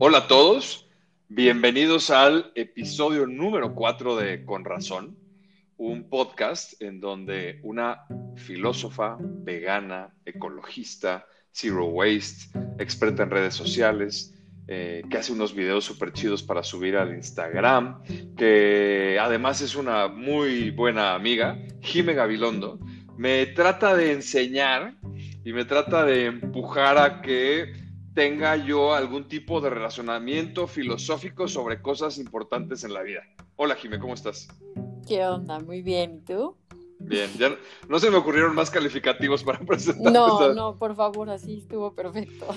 Hola a todos, bienvenidos al episodio número 4 de Con Razón, un podcast en donde una filósofa vegana, ecologista, zero waste, experta en redes sociales, eh, que hace unos videos súper chidos para subir al Instagram, que además es una muy buena amiga, Jime Gabilondo, me trata de enseñar y me trata de empujar a que tenga yo algún tipo de relacionamiento filosófico sobre cosas importantes en la vida. Hola Jime, ¿cómo estás? ¿Qué onda? Muy bien, ¿y tú? Bien, ya no se me ocurrieron más calificativos para presentar. No, no, por favor, así estuvo perfecto.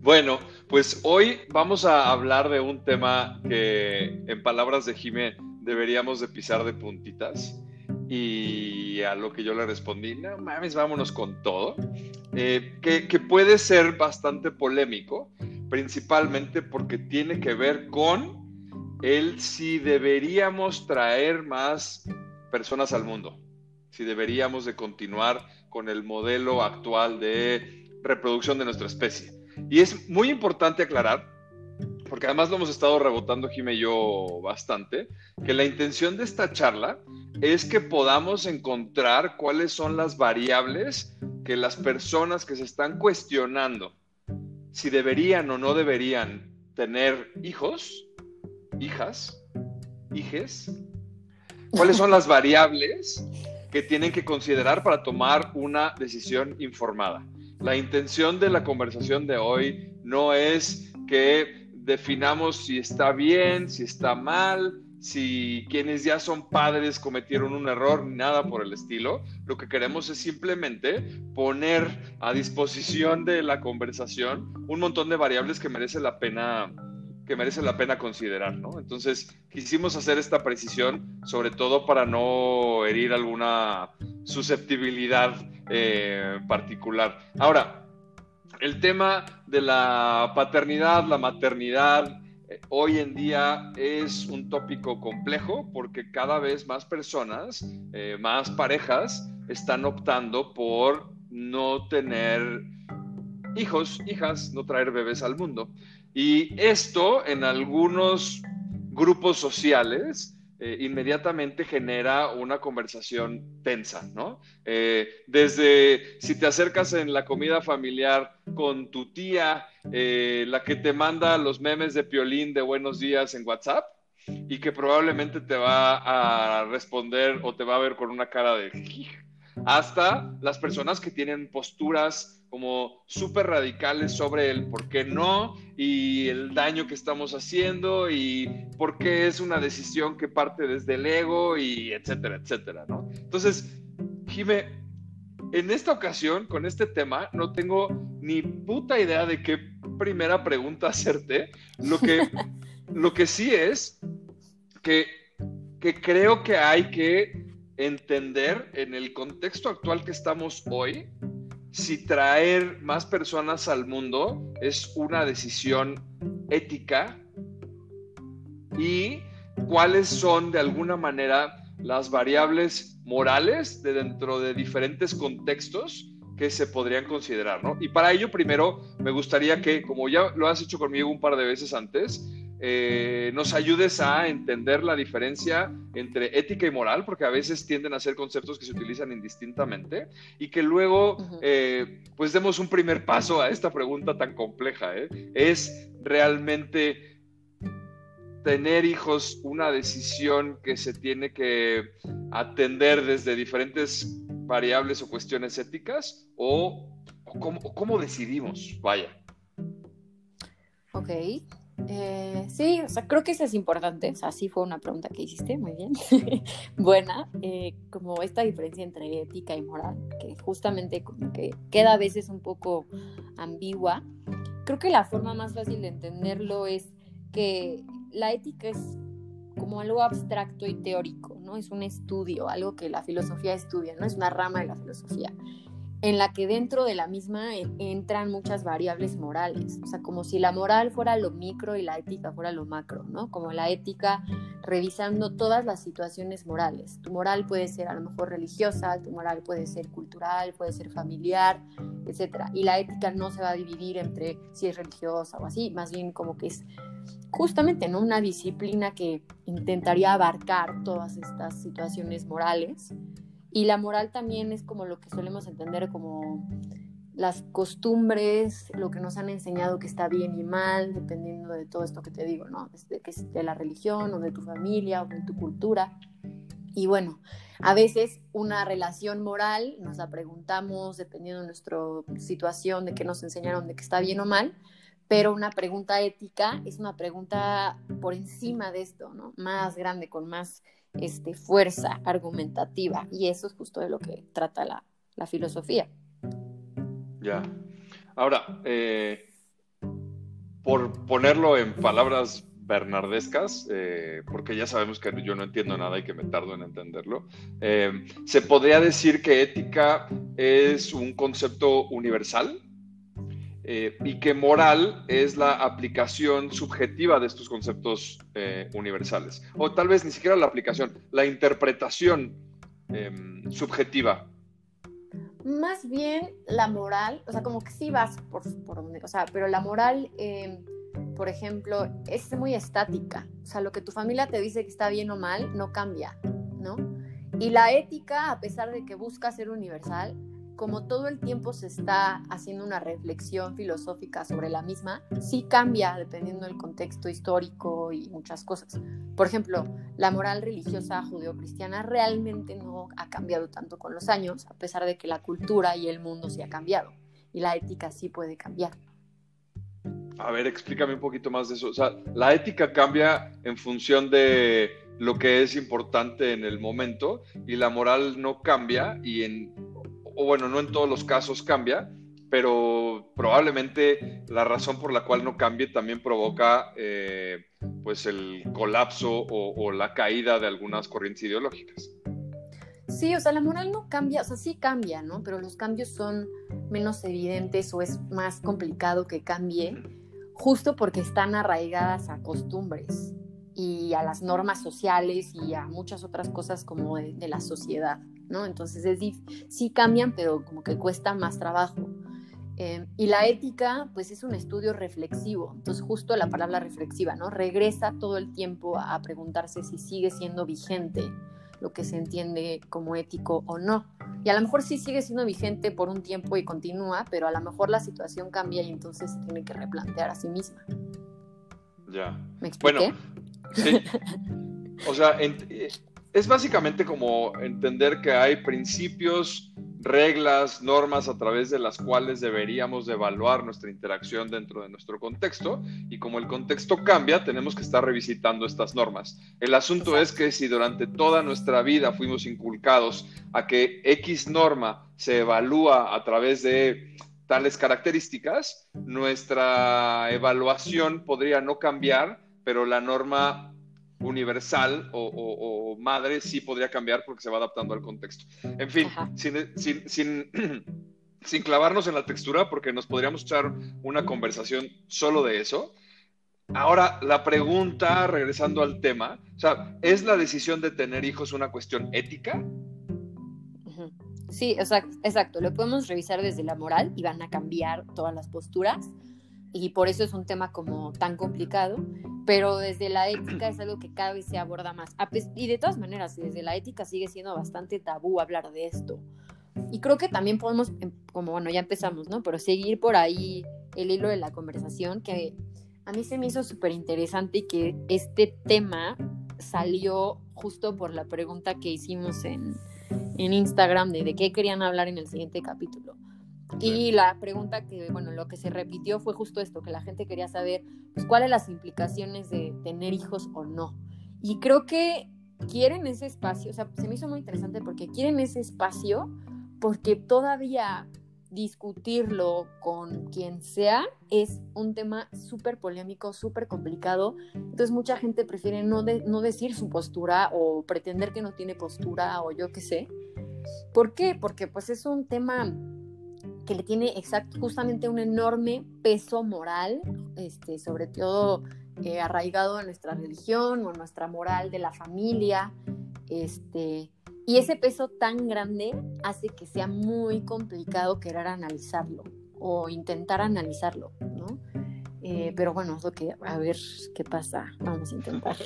bueno, pues hoy vamos a hablar de un tema que, en palabras de Jime, deberíamos de pisar de puntitas. Y a lo que yo le respondí, no mames, vámonos con todo. Eh, que, que, puede ser bastante polémico, principalmente porque tiene que ver con el si deberíamos traer más personas al mundo, si deberíamos de continuar con el modelo actual de reproducción de nuestra especie. Y es muy importante aclarar, porque además lo hemos estado rebotando Jime y yo bastante, que la intención de esta charla es que podamos encontrar cuáles son las variables que las personas que se están cuestionando si deberían o no deberían tener hijos, hijas, hijes, cuáles son las variables que tienen que considerar para tomar una decisión informada. La intención de la conversación de hoy no es que definamos si está bien, si está mal, si quienes ya son padres cometieron un error, ni nada por el estilo. Lo que queremos es simplemente poner a disposición de la conversación un montón de variables que merece la pena que merece la pena considerar, ¿no? Entonces, quisimos hacer esta precisión, sobre todo para no herir alguna susceptibilidad eh, particular. Ahora, el tema de la paternidad, la maternidad, hoy en día es un tópico complejo porque cada vez más personas, eh, más parejas, están optando por no tener hijos, hijas, no traer bebés al mundo. Y esto en algunos grupos sociales eh, inmediatamente genera una conversación tensa, ¿no? Eh, desde si te acercas en la comida familiar con tu tía, eh, la que te manda los memes de piolín de buenos días en WhatsApp y que probablemente te va a responder o te va a ver con una cara de hasta las personas que tienen posturas como súper radicales sobre el por qué no y el daño que estamos haciendo y por qué es una decisión que parte desde el ego y etcétera, etcétera, ¿no? Entonces, Jime, en esta ocasión, con este tema, no tengo ni puta idea de qué primera pregunta hacerte. Lo que, lo que sí es que, que creo que hay que entender en el contexto actual que estamos hoy, si traer más personas al mundo es una decisión ética y cuáles son de alguna manera las variables morales de dentro de diferentes contextos que se podrían considerar, ¿no? Y para ello primero me gustaría que, como ya lo has hecho conmigo un par de veces antes, eh, nos ayudes a entender la diferencia entre ética y moral, porque a veces tienden a ser conceptos que se utilizan indistintamente, y que luego eh, pues demos un primer paso a esta pregunta tan compleja. ¿eh? ¿Es realmente tener hijos una decisión que se tiene que atender desde diferentes variables o cuestiones éticas? ¿O, cómo, cómo decidimos? Vaya. Ok. Eh, sí, o sea, creo que eso es importante. O sea, sí fue una pregunta que hiciste, muy bien. Buena. Eh, como esta diferencia entre ética y moral, que justamente como que queda a veces un poco ambigua. Creo que la forma más fácil de entenderlo es que la ética es como algo abstracto y teórico, ¿no? Es un estudio, algo que la filosofía estudia, ¿no? Es una rama de la filosofía. En la que dentro de la misma entran muchas variables morales, o sea, como si la moral fuera lo micro y la ética fuera lo macro, ¿no? Como la ética revisando todas las situaciones morales. Tu moral puede ser a lo mejor religiosa, tu moral puede ser cultural, puede ser familiar, etc. Y la ética no se va a dividir entre si es religiosa o así, más bien como que es justamente ¿no? una disciplina que intentaría abarcar todas estas situaciones morales y la moral también es como lo que solemos entender como las costumbres, lo que nos han enseñado que está bien y mal, dependiendo de todo esto que te digo, ¿no? Desde que es de la religión o de tu familia o de tu cultura. Y bueno, a veces una relación moral nos la preguntamos dependiendo de nuestra situación, de qué nos enseñaron, de que está bien o mal, pero una pregunta ética es una pregunta por encima de esto, ¿no? Más grande, con más este, fuerza argumentativa. Y eso es justo de lo que trata la, filosofía. Ya. Ahora, eh, por ponerlo en palabras bernardescas, eh, porque ya sabemos que yo no entiendo nada y que me tardo en entenderlo, eh, ¿se podría decir que ética es un concepto universal? Eh, y que moral es la aplicación subjetiva de estos conceptos eh, universales. O tal vez ni siquiera la aplicación, la interpretación em, subjetiva. Más bien la moral, o sea, como que sí vas por, por donde, o sea, pero la moral, em, por ejemplo, es muy estática. O sea, lo que tu familia te dice que está bien o mal, no cambia, ¿no? Y la ética, a pesar de que busca ser universal, como todo el tiempo se está haciendo una reflexión filosófica sobre la misma, sí cambia dependiendo del contexto histórico y muchas cosas. Por ejemplo, la moral religiosa judeocristiana realmente no ha cambiado tanto con los años, a pesar de que la cultura y el mundo sí ha cambiado. Y la ética sí puede cambiar. A ver, explícame un poquito más de eso. O sea, la ética cambia en función de lo que es importante en el momento y la moral no cambia y en o bueno, no en todos los casos cambia, pero probablemente la razón por la cual no cambie también provoca eh, pues el colapso o, la caída de algunas corrientes ideológicas. Sí, o sea, la moral no cambia, o sea, sí cambia, ¿no? Pero los cambios son menos evidentes o es más complicado que cambie, justo porque están arraigadas a costumbres y a las normas sociales y a muchas otras cosas como de la sociedad. ¿no? Entonces es, sí cambian, pero como que cuesta más trabajo. Eh, y la ética, pues es un estudio reflexivo, entonces justo la palabra reflexiva, ¿no? Regresa todo el tiempo a, preguntarse si sigue siendo vigente lo que se entiende como ético o no. Y a lo mejor sí sigue siendo vigente por un tiempo y continúa, pero a lo mejor la situación cambia y entonces se tiene que replantear a sí misma. Ya. ¿Me expliqué? Bueno, sí. O sea, eh, es básicamente como entender que hay principios, reglas, normas a través de las cuales deberíamos evaluar nuestra interacción dentro de nuestro contexto y como el contexto cambia, tenemos que estar revisitando estas normas. El asunto es que si durante toda nuestra vida fuimos inculcados a que X norma se evalúa a través de tales características, nuestra evaluación podría no cambiar, pero la norma universal o, madre sí podría cambiar porque se va adaptando al contexto. En fin, sin, sin, clavarnos en la textura, porque nos podríamos echar una conversación solo de eso. Ahora, la pregunta, regresando al tema, o sea, ¿es la decisión de tener hijos una cuestión ética? Sí, exacto, exacto. Lo podemos revisar desde la moral y van a cambiar todas las posturas y por eso es un tema como tan complicado, pero desde la ética es algo que cada vez se aborda más. Y de todas maneras, desde la ética sigue siendo bastante tabú hablar de esto. Y creo que también podemos, em, como bueno, ya empezamos, ¿no? Pero seguir por ahí el hilo de la conversación, que a mí se me hizo súper interesante y que este tema salió justo por la pregunta que hicimos en, en Instagram de, de qué querían hablar en el siguiente capítulo. Y la pregunta que, bueno, lo que se repitió fue justo esto, que la gente quería saber pues, cuáles las implicaciones de tener hijos o no. Y creo que quieren ese espacio, o sea, se me hizo muy interesante porque quieren ese espacio porque todavía discutirlo con quien sea es un tema súper polémico, súper complicado. Entonces mucha gente prefiere no, no decir su postura o pretender que no tiene postura o yo qué sé. ¿Por qué? Porque pues es un tema que le tiene exact, justamente un enorme peso moral, este, sobre todo eh, arraigado en nuestra religión o nuestra moral de la familia. Este, y ese peso tan grande hace que sea muy complicado querer analizarlo o intentar analizarlo, ¿no? Eh, pero bueno, es lo que, a ver qué pasa, vamos a intentar.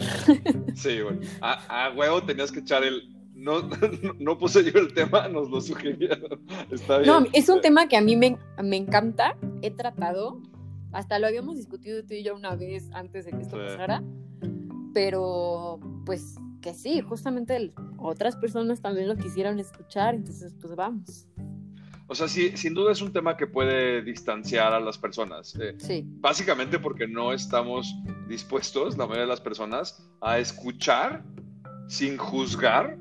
Sí, bueno, a, huevo tenías que echar el, no, no, puse yo el tema, nos lo sugirieron. Está bien. No, es un tema que a mí me, me, encanta, he tratado, hasta lo habíamos discutido tú y yo una vez antes de que esto pasara, pero pues que sí, justamente otras personas también lo quisieron escuchar, entonces pues vamos. O sea, sí, sin duda es un tema que puede distanciar a las personas. Eh, sí. Básicamente porque no estamos dispuestos, la mayoría de las personas, a escuchar sin juzgar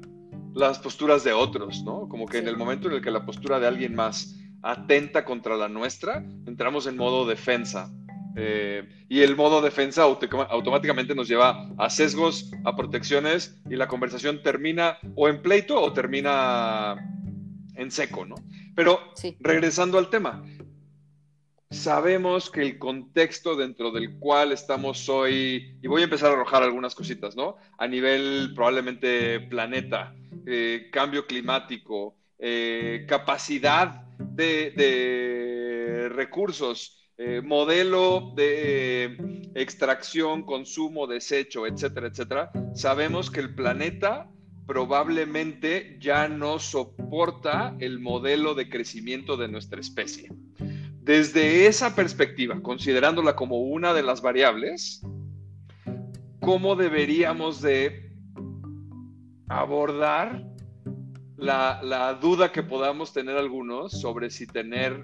las posturas de otros, ¿no? Como que en el momento en el que la postura de alguien más atenta contra la nuestra, entramos en modo defensa. Eh, y el modo defensa automáticamente nos lleva a sesgos, a protecciones, y la conversación termina o en pleito o termina en seco, ¿no? Pero regresando al tema, sabemos que el contexto dentro del cual estamos hoy, y voy a empezar a arrojar algunas cositas, ¿no? A nivel probablemente planeta, eh, cambio climático, eh, capacidad de, recursos, eh, modelo de extracción, consumo, desecho, etcétera, etcétera, sabemos que el planeta probablemente ya no soporta el modelo de crecimiento de nuestra especie. Desde esa perspectiva, considerándola como una de las variables, ¿cómo deberíamos de abordar la, duda que podamos tener algunos sobre si tener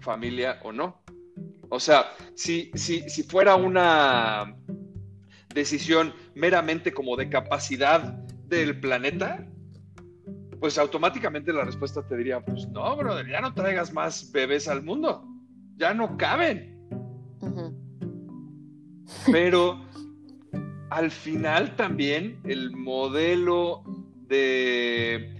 familia o no? O sea, si, si, si fuera una decisión meramente como de capacidad del planeta, pues automáticamente la respuesta te diría, pues no, brother, ya no traigas más bebés al mundo, ya no caben. Pero al final también el modelo de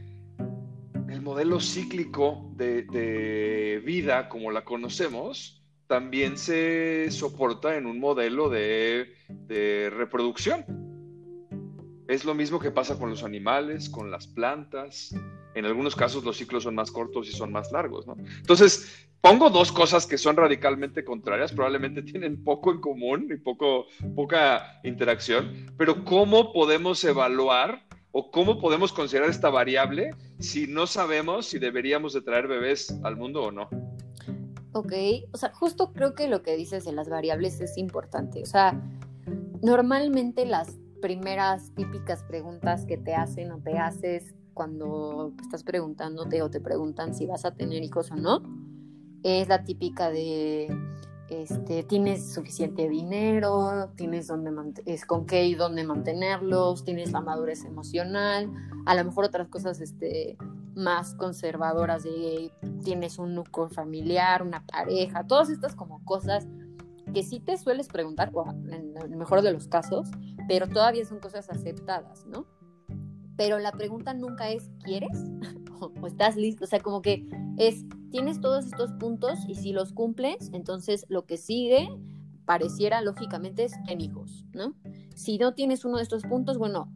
el modelo cíclico de, vida como la conocemos también se soporta en un modelo de, de reproducción. Es lo mismo que pasa con los animales, con las plantas. En algunos casos los ciclos son más cortos y son más largos, ¿no? Entonces, pongo dos cosas que son radicalmente contrarias, probablemente tienen poco en común y poco, poca interacción, pero ¿cómo podemos evaluar o cómo podemos considerar esta variable si no sabemos si deberíamos de traer bebés al mundo o no? Ok, o sea, justo creo que lo que dices de las variables es importante. O sea, normalmente las primeras típicas preguntas que te hacen o te haces cuando estás preguntándote o te preguntan si vas a tener hijos o no, es la típica de, este, tienes suficiente dinero, tienes dónde es con qué y dónde mantenerlos, tienes la madurez emocional, a lo mejor otras cosas este, más conservadoras de tienes un núcleo familiar, una pareja, todas estas como cosas que sí te sueles preguntar, o en el mejor de los casos, pero todavía son cosas aceptadas, ¿no? Pero la pregunta nunca es, ¿quieres? o, estás listo, o sea, como que es, tienes todos estos puntos y si los cumples, entonces lo que sigue pareciera lógicamente es ten hijos, ¿no? Si no tienes uno de estos puntos, bueno,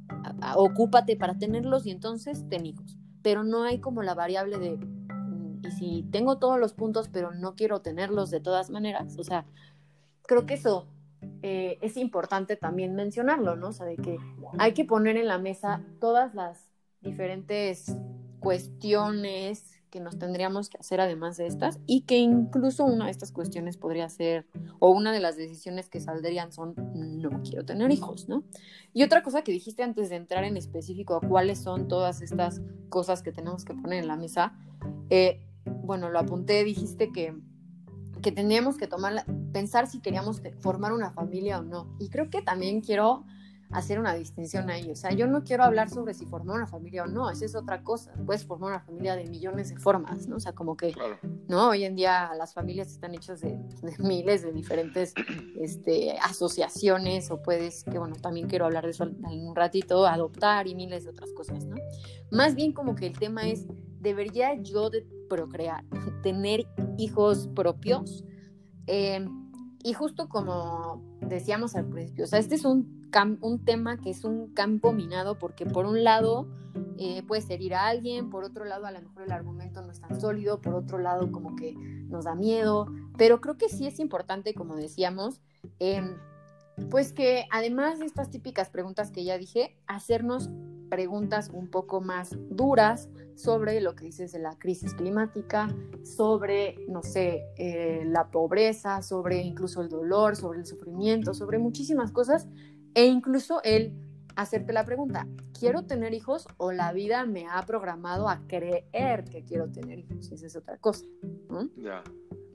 ocúpate para tenerlos y entonces ten hijos. Pero no hay como la variable de, mm, y si tengo todos los puntos pero no quiero tenerlos de todas maneras, o sea, creo que eso eh, es importante también mencionarlo, ¿no? O sea, de que hay que poner en la mesa todas las diferentes cuestiones que nos tendríamos que hacer además de estas y que incluso una de estas cuestiones podría ser o una de las decisiones que saldrían son no quiero tener hijos, ¿no? Y otra cosa que dijiste antes de entrar en específico a cuáles son todas estas cosas que tenemos que poner en la mesa, eh, bueno, lo apunté, dijiste que que tendríamos que tomar, pensar si queríamos formar una familia o no. Y creo que también quiero hacer una distinción ahí. O sea, yo no quiero hablar sobre si formar una familia o no, esa es otra cosa. Puedes formar una familia de millones de formas, ¿no? O sea, como que, ¿no? Hoy en día las familias están hechas de, miles de diferentes este, asociaciones o puedes, que bueno, también quiero hablar de eso en un ratito, adoptar y miles de otras cosas, ¿no? Más bien como que el tema es, ¿debería yo de procrear? tener hijos propios. Eh, y justo como decíamos al principio, o sea, este es un, un tema que es un campo minado porque por un lado eh, puedes herir a alguien, por otro lado a lo mejor el argumento no es tan sólido, por otro lado como que nos da miedo, pero creo que sí es importante, como decíamos, em, pues que además de estas típicas preguntas que ya dije, hacernos preguntas un poco más duras sobre lo que dices de la crisis climática, sobre, no sé, eh, la pobreza, sobre incluso el dolor, sobre el sufrimiento, sobre muchísimas cosas, e incluso el hacerte la pregunta, ¿quiero tener hijos o la vida me ha programado a creer que quiero tener hijos? Esa es otra cosa. Ya,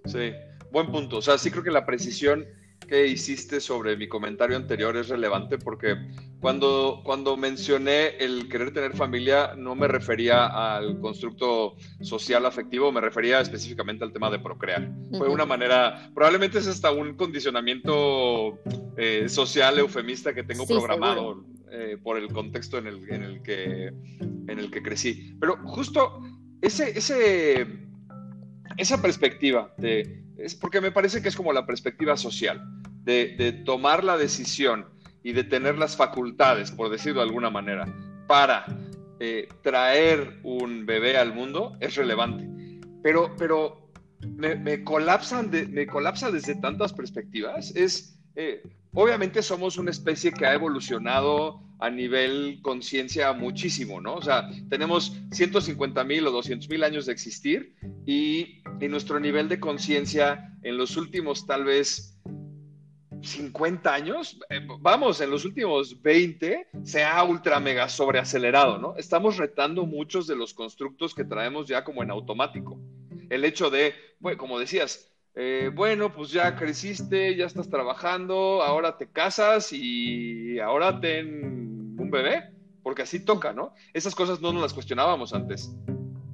sí, buen punto. O sea, sí creo que la precisión que hiciste sobre mi comentario anterior es relevante porque cuando, cuando mencioné el querer tener familia no me refería al constructo social afectivo, me refería específicamente al tema de procrear. Fue una manera, probablemente es hasta un condicionamiento eh, social eufemista que tengo programado eh, por el contexto en el, en, el que, en el que crecí. Pero justo ese, ese, esa perspectiva de es porque me parece que es como la perspectiva social, de, tomar la decisión y de tener las facultades, por decirlo de alguna manera, para eh, traer un bebé al mundo, es relevante. Pero, pero me, colapsan me colapsa desde tantas perspectivas. Es, eh, obviamente somos una especie que ha evolucionado a nivel conciencia muchísimo, ¿no? O sea, tenemos 150 mil o 200 mil años de existir y, nuestro nivel de conciencia en los últimos tal vez 50 años, eh, vamos, en los últimos 20 se ha ultra mega sobreacelerado, ¿no? Estamos retando muchos de los constructos que traemos ya como en automático. El hecho de, bueno, como decías, eh, bueno, pues ya creciste, ya estás trabajando, ahora te casas y ahora ten un bebé, porque así toca, ¿no? Esas cosas no nos las cuestionábamos antes.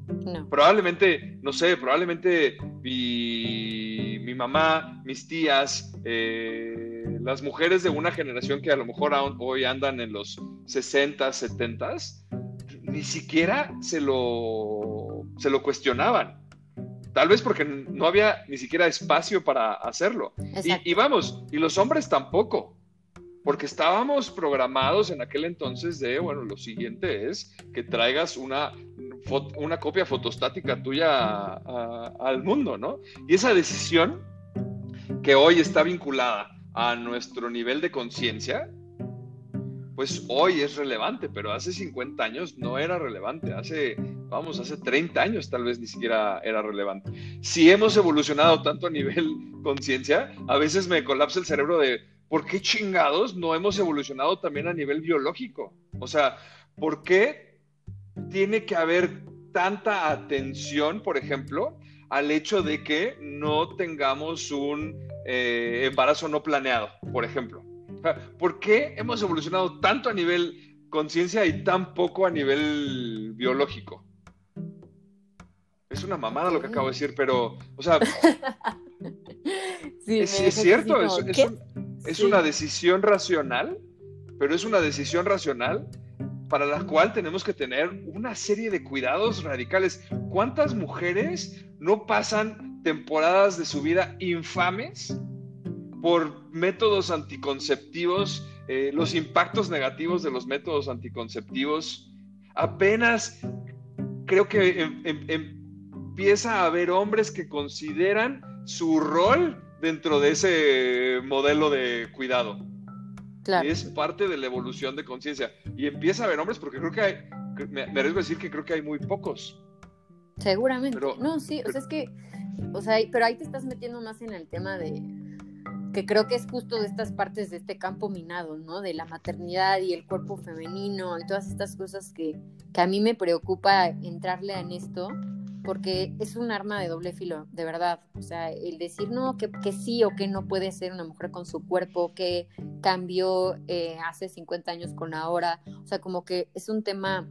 No. Probablemente, no sé, probablemente mi, mi mamá, mis tías, eh, las mujeres de una generación que a lo mejor hoy andan en los 60, 70, ni siquiera se lo, se lo cuestionaban. Tal vez porque no había ni siquiera espacio para hacerlo. Y, y, vamos, y los hombres tampoco porque estábamos programados en aquel entonces de, bueno, lo siguiente es que traigas una, una copia fotostática tuya al mundo, ¿no? Y esa decisión que hoy está vinculada a nuestro nivel de conciencia, pues hoy es relevante, pero hace 50 años no era relevante, hace, vamos, hace 30 años tal vez ni siquiera era relevante. Si hemos evolucionado tanto a nivel conciencia, a veces me colapsa el cerebro de, ¿por qué chingados no hemos evolucionado también a nivel biológico? O sea, ¿por qué tiene que haber tanta atención, por ejemplo, al hecho de que no tengamos un eh, embarazo no planeado, por ejemplo? ¿Por qué hemos evolucionado tanto a nivel conciencia y tan poco a nivel biológico? Es una mamada lo que acabo de decir, pero, o sea, es, cierto, es, es una decisión racional, pero es una decisión racional para la cual tenemos que tener una serie de cuidados radicales. ¿Cuántas mujeres no pasan temporadas de su vida infames por métodos anticonceptivos, eh, los impactos negativos de los métodos anticonceptivos? Apenas creo que em, em, empieza a haber hombres que consideran su rol dentro de ese modelo de cuidado. Claro. Y es parte de la evolución de conciencia. Y empieza a haber hombres, porque creo que hay, me, arriesgo a decir que creo que hay muy pocos. Seguramente. no, sí, o sea, es que, o sea, pero ahí te estás metiendo más en el tema de, que creo que es justo de estas partes de este campo minado, ¿no? De la maternidad y el cuerpo femenino y todas estas cosas que, que a mí me preocupa entrarle en esto, porque es un arma de doble filo, de verdad. O sea, el decir no, que, que sí o que no puede ser una mujer con su cuerpo, que cambió eh, hace 50 años con ahora. O sea, como que es un tema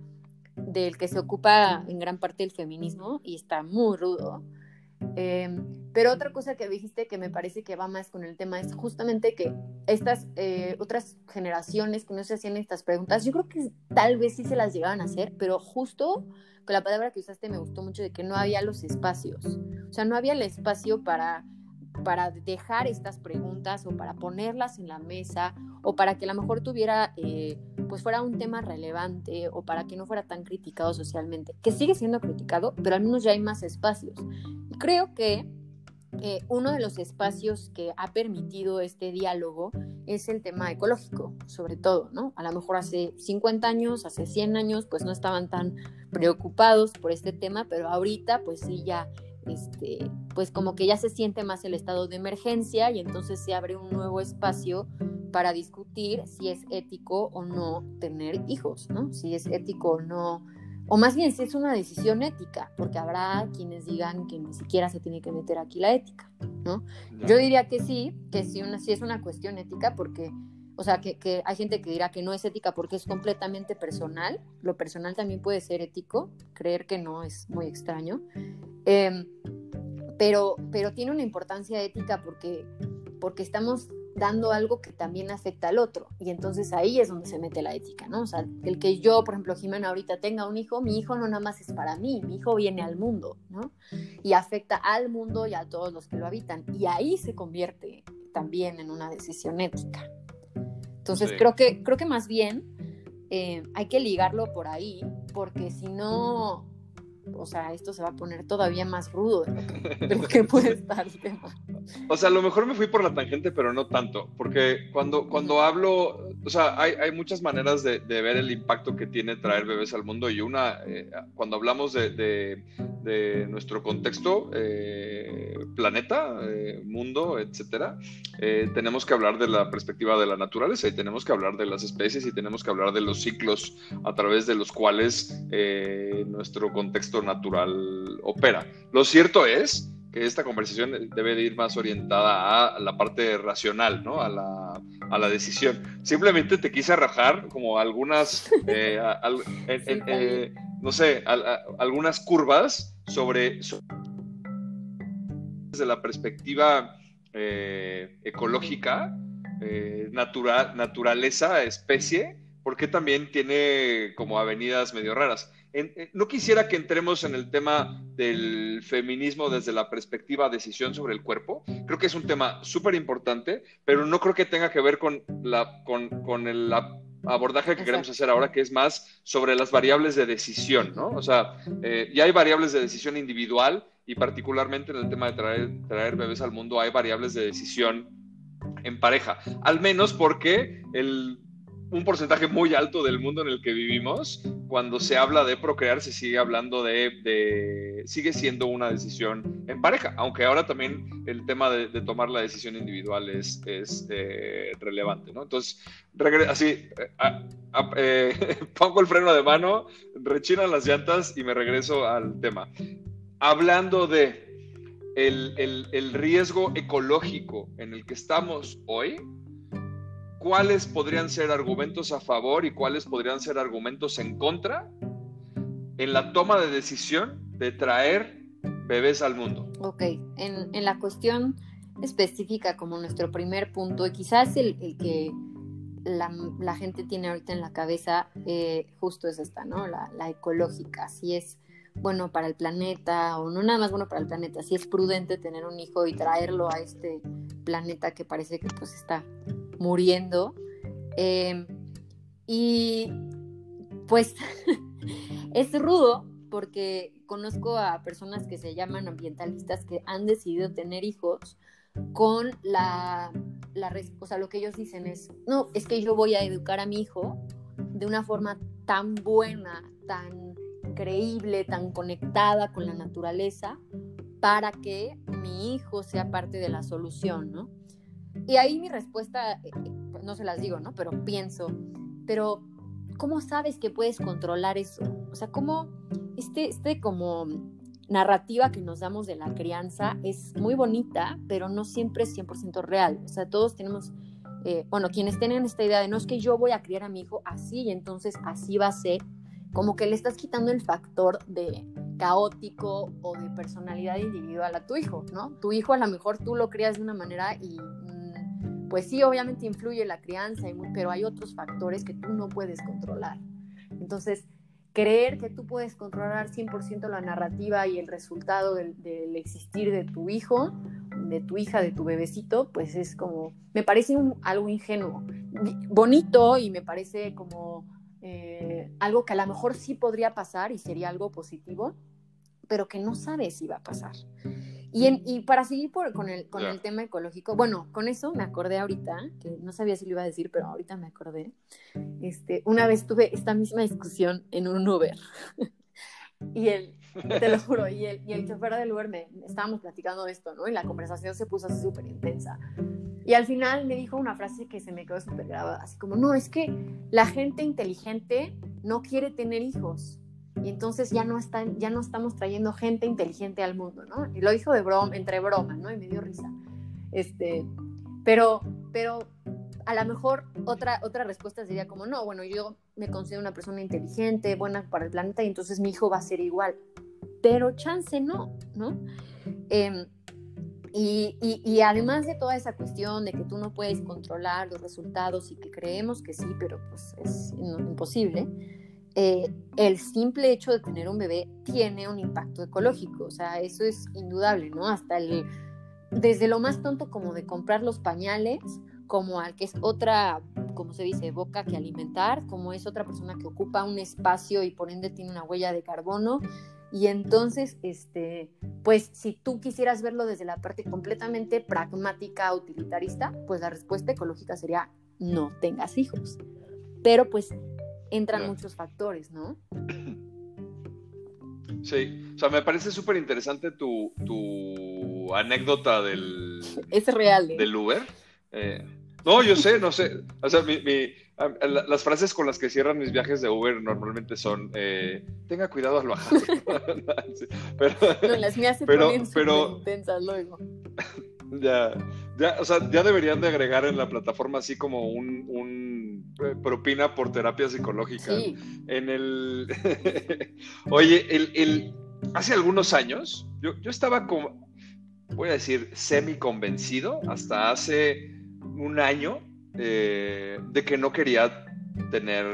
del que se ocupa en gran parte el feminismo y está muy rudo. Em, pero otra cosa que dijiste que me parece que va más con el tema es justamente que estas eh, otras generaciones que no se hacían estas preguntas, yo creo que tal vez sí se las llegaban a hacer, pero justo con la palabra que usaste me gustó mucho de que no había los espacios. O sea, no había el espacio para para dejar estas preguntas o para ponerlas en la mesa o para que a lo mejor tuviera, eh, pues fuera un tema relevante o para que no fuera tan criticado socialmente, que sigue siendo criticado, pero al menos ya hay más espacios. Creo que eh, uno de los espacios que ha permitido este diálogo es el tema ecológico, sobre todo, ¿no? A lo mejor hace 50 años, hace 100 años, pues no estaban tan preocupados por este tema, pero ahorita pues sí ya este, pues como que ya se siente más el estado de emergencia y entonces se abre un nuevo espacio para discutir si es ético o no tener hijos, ¿no? Si es ético o no, o más bien si es una decisión ética, porque habrá quienes digan que ni siquiera se tiene que meter aquí la ética, ¿no? Yo diría que sí, que sí, una, sí es una cuestión ética porque... O sea, que, que, hay gente que dirá que no es ética porque es completamente personal. Lo personal también puede ser ético. Creer que no es muy extraño. Pero, pero tiene una importancia ética porque, porque estamos dando algo que también afecta al otro. Y entonces ahí es donde se mete la ética, ¿no? O sea, el que yo, por ejemplo, Jimena, ahorita tenga un hijo, mi hijo no nada más es para mí, mi hijo viene al mundo, ¿no? Y afecta al mundo y a todos los que lo habitan. Y ahí se convierte también en una decisión ética. Entonces creo, que, creo que más bien eh, hay que ligarlo por ahí, porque si no, o sea, esto se va a poner todavía más rudo de lo que, puede estar el tema. O sea, a lo mejor me fui por la tangente, pero no tanto, porque cuando, cuando hablo, o sea, hay, hay muchas maneras de, de, ver el impacto que tiene traer bebés al mundo y una, eh, cuando hablamos de, de, de, nuestro contexto, eh, planeta, eh, mundo, etcétera, eh, tenemos que hablar de la perspectiva de la naturaleza y tenemos que hablar de las especies y tenemos que hablar de los ciclos a través de los cuales eh, nuestro contexto natural opera. Lo cierto es que esta conversación debe de ir más orientada a la parte racional, ¿no? A la, a la decisión. Simplemente te quise arrojar como algunas, eh, eh, eh, no sé, algunas curvas sobre, sobre, desde la perspectiva eh, ecológica, natural, naturaleza, especie, porque también tiene como avenidas medio raras. En, en, no quisiera que entremos en el tema del feminismo desde la perspectiva decisión sobre el cuerpo. Creo que es un tema súper importante, pero no creo que tenga que ver con, la, con, con el la abordaje que queremos hacer ahora, que es más sobre las variables de decisión, ¿no? O sea, eh, ya hay variables de decisión individual y particularmente en el tema de traer, traer bebés al mundo hay variables de decisión en pareja, al menos porque el un porcentaje muy alto del mundo en el que vivimos, cuando se habla de procrear, se sigue hablando de, sigue siendo una decisión en pareja, aunque ahora también el tema de, tomar la decisión individual es, eh, relevante, ¿no? Entonces, así, a, eh, pongo el freno de mano, rechinan las llantas y me regreso al tema. Hablando de el riesgo ecológico en el que estamos hoy, cuáles podrían ser argumentos a favor y cuáles podrían ser argumentos en contra en la toma de decisión de traer bebés al mundo. Ok, en, la cuestión específica como nuestro primer punto, y quizás el, que la, gente tiene ahorita en la cabeza, eh, justo es esta, ¿no? La, ecológica, si es bueno para el planeta o no nada más bueno para el planeta, si es prudente tener un hijo y traerlo a este planeta que parece que pues está muriendo. Eh, y pues es rudo porque conozco a personas que se llaman ambientalistas que han decidido tener hijos con la, la o sea, lo que ellos dicen es, no, es que yo voy a educar a mi hijo de una forma tan buena, tan creíble, tan conectada con la naturaleza, para que mi hijo sea parte de la solución, ¿no? Y ahí mi respuesta, eh, pues no se las digo, ¿no? Pero pienso, pero ¿cómo sabes que puedes controlar eso? O sea, ¿cómo este, este como narrativa que nos damos de la crianza es muy bonita, pero no siempre es 100% real. O sea, todos tenemos, eh, bueno, quienes tienen esta idea de no es que yo voy a criar a mi hijo así y entonces así va a ser, como que le estás quitando el factor de caótico o de personalidad individual a tu hijo, ¿no? Tu hijo a lo mejor tú lo crías de una manera y pues sí, obviamente influye la crianza, pero hay otros factores que tú no puedes controlar. Entonces, creer que tú puedes controlar 100% la narrativa y el resultado del, existir de tu hijo, de tu hija, de tu bebecito, pues es como, me parece algo ingenuo, bonito y me parece como eh, algo que a lo mejor sí podría pasar y sería algo positivo, pero que no sabes si va a pasar. Y, para seguir con, el, con el tema ecológico, bueno, con eso me acordé ahorita, que no sabía si lo iba a decir, pero ahorita me acordé. Este, una vez tuve esta misma discusión en un Uber. y el, te lo juro, y el, y el chofer del Uber me, estábamos platicando esto, ¿no? Y la conversación se puso así súper intensa. Y al final me dijo una frase que se me quedó súper grabada, así como, no, es que la gente inteligente no quiere tener hijos y entonces ya no, están, ya no estamos trayendo gente inteligente al mundo, ¿no? Y lo dijo de broma, entre broma, ¿no? Y me dio risa. Este, pero, pero a lo mejor otra, otra respuesta sería como, no, bueno, yo me considero una persona inteligente, buena para el planeta, y entonces mi hijo va a ser igual. Pero chance no, ¿no? Em, y, y, y, además de toda esa cuestión de que tú no puedes controlar los resultados y que creemos que sí, pero pues es imposible, eh, el simple hecho de tener un bebé tiene un impacto ecológico, o sea, eso es indudable, ¿no? Hasta el, desde lo más tonto como de comprar los pañales, como al que es otra, como se dice, boca que alimentar, como es otra persona que ocupa un espacio y por ende tiene una huella de carbono. Y entonces, este, pues si tú quisieras verlo desde la parte completamente pragmática, utilitarista, pues la respuesta ecológica sería no tengas hijos. Pero pues entran muchos factores, ¿no? Sí, o sea, me parece súper interesante tu, anécdota del... Es real. ¿eh? Del Uber. Eh, no, yo sé, no sé. O sea, las frases con las que cierran mis viajes de Uber normalmente son eh, tenga cuidado al bajar. pero, no, las mías se pero, pero, intensas luego. Ya, ya, o sea, ya deberían de agregar en la plataforma así como un, eh, propina por terapia psicológica. En el. Oye, el, hace algunos años, yo, estaba como, voy a decir, semi convencido, hasta hace un año, eh, de que no quería tener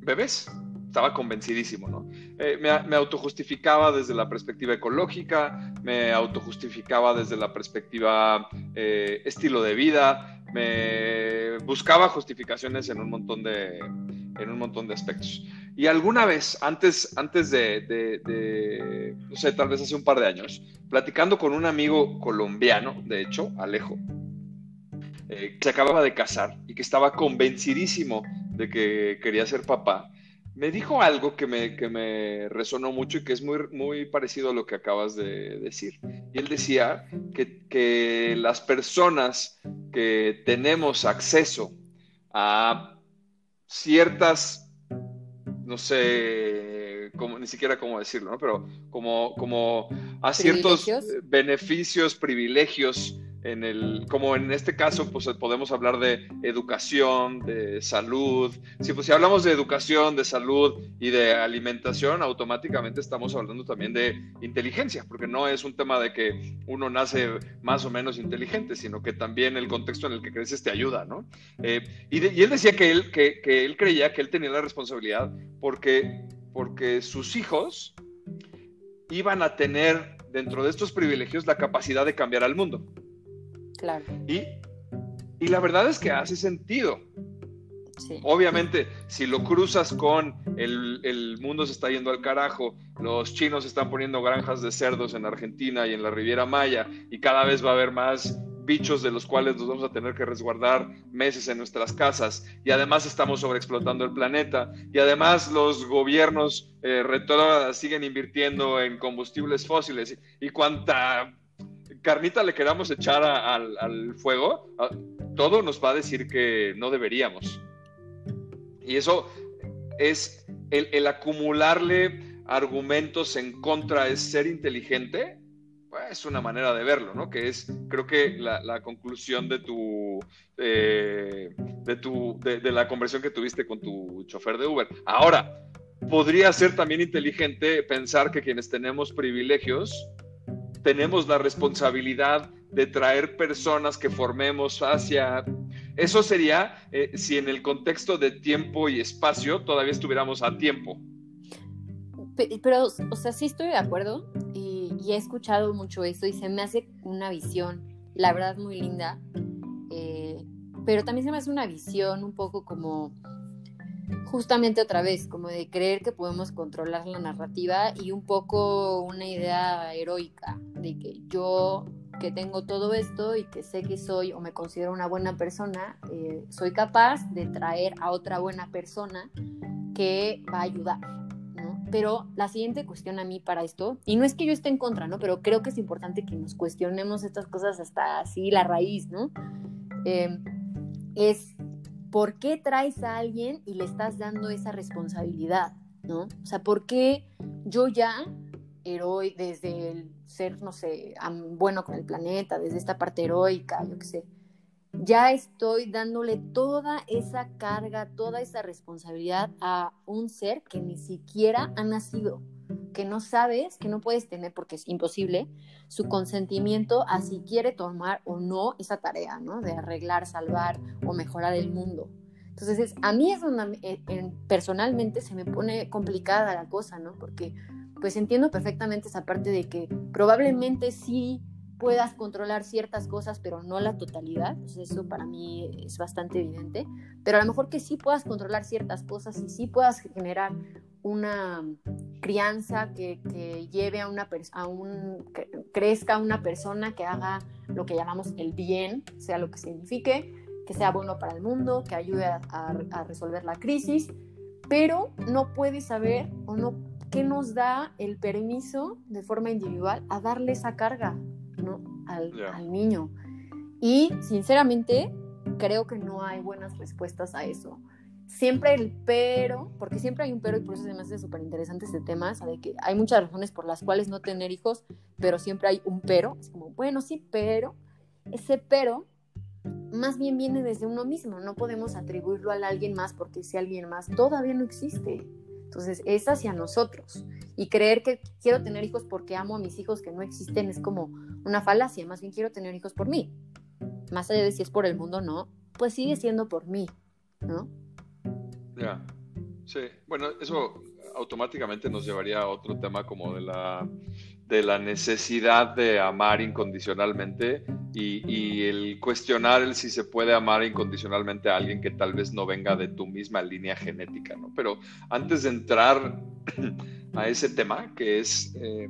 bebés estaba convencidísimo, ¿no? Eh, me, me, autojustificaba desde la perspectiva ecológica, me autojustificaba desde la perspectiva eh, estilo de vida, me buscaba justificaciones en un montón de, en un montón de aspectos. Y alguna vez, antes, antes de, no sé, tal vez hace un par de años, platicando con un amigo colombiano, de hecho, Alejo, eh, que se acababa de casar y que estaba convencidísimo de que quería ser papá, me dijo algo que me, que me resonó mucho y que es muy, muy parecido a lo que acabas de decir. Y él decía que, que las personas que tenemos acceso a ciertas, no sé, como, ni siquiera cómo decirlo, ¿no? pero como, como a ciertos beneficios, privilegios en el, como en este caso, pues podemos hablar de educación, de salud. Si, pues, si hablamos de educación, de salud y de alimentación, automáticamente estamos hablando también de inteligencia, porque no es un tema de que uno nace más o menos inteligente, sino que también el contexto en el que creces te ayuda, ¿no? Eh, y, él decía que él, que, que él creía que él tenía la responsabilidad porque sus hijos iban a tener dentro de estos privilegios la capacidad de cambiar al mundo. Y, y la verdad es que hace sentido. Obviamente, si lo cruzas con el, el, mundo se está yendo al carajo, los chinos están poniendo granjas de cerdos en Argentina y en la Riviera Maya, y cada vez va a haber más bichos de los cuales nos vamos a tener que resguardar meses en nuestras casas, y además estamos sobreexplotando el planeta, y además los gobiernos eh, siguen invirtiendo en combustibles fósiles, y cuánta carnita le queramos echar al, fuego, todo nos va a decir que no deberíamos. Y eso es el, acumularle argumentos en contra es ser inteligente, pues es una manera de verlo, ¿no? Que es, creo que la, conclusión de tu, eh, de, tu de, la conversión que tuviste con tu chofer de Uber. Ahora, podría ser también inteligente pensar que quienes tenemos privilegios tenemos la responsabilidad de traer personas que formemos hacia... Eso sería eh, si en el contexto de tiempo y espacio todavía estuviéramos a tiempo. Pero, o sea, sí estoy de acuerdo y, he escuchado mucho eso y se me hace una visión, la verdad, muy linda. Eh, pero también se me hace una visión un poco como justamente otra vez, como de creer que podemos controlar la narrativa y un poco una idea heroica de que yo que tengo todo esto y que sé que soy o me considero una buena persona, eh, soy capaz de traer a otra buena persona que va a ayudar. ¿no? Pero la siguiente cuestión a mí para esto, y no es que yo esté en contra, ¿no? Pero creo que es importante que nos cuestionemos estas cosas hasta así la raíz, ¿no? Eh, es ¿por qué traes a alguien y le estás dando esa responsabilidad? ¿No? O sea, ¿por qué yo ya, héroe, desde el ser, no sé, bueno con el planeta, desde esta parte heroica, yo qué sé, ya estoy dándole toda esa carga, toda esa responsabilidad a un ser que ni siquiera ha nacido, que no sabes, que no puedes tener porque es imposible, su consentimiento a si quiere tomar o no esa tarea, ¿no? De arreglar, salvar o mejorar el mundo. Entonces, a mí es donde eh, personalmente se me pone complicada la cosa, ¿no? Porque pues entiendo perfectamente esa parte de que probablemente sí puedas controlar ciertas cosas, pero no la totalidad. eso para mí es bastante evidente. Pero a lo mejor que sí puedas controlar ciertas cosas y sí puedas generar una crianza que, lleve a una a un que crezca una persona que haga lo que llamamos el bien, sea lo que signifique, que sea bueno para el mundo, que ayude a, a resolver la crisis, pero no puedes saber o no qué nos da el permiso de forma individual a darle esa carga al, niño. Y sinceramente, creo que no hay buenas respuestas a eso. Siempre el pero, porque siempre hay un pero y por eso se me hace súper interesante este tema, de que hay muchas razones por las cuales no tener hijos, pero siempre hay un pero. Es como, bueno, sí, pero ese pero más bien viene desde uno mismo, no podemos atribuirlo a alguien más porque ese alguien más todavía no existe. Entonces es hacia nosotros. Y creer que quiero tener hijos porque amo a mis hijos que no existen es como una falacia. Más bien quiero tener hijos por mí. Más allá de si es por el mundo o no, pues sigue siendo por mí, ¿no? Ya. Sí. Bueno, eso automáticamente nos llevaría a otro tema como de la, de la necesidad de amar incondicionalmente y, el cuestionar el si se puede amar incondicionalmente a alguien que tal vez no venga de tu misma línea genética, ¿no? Pero antes de entrar a ese tema, que es, eh,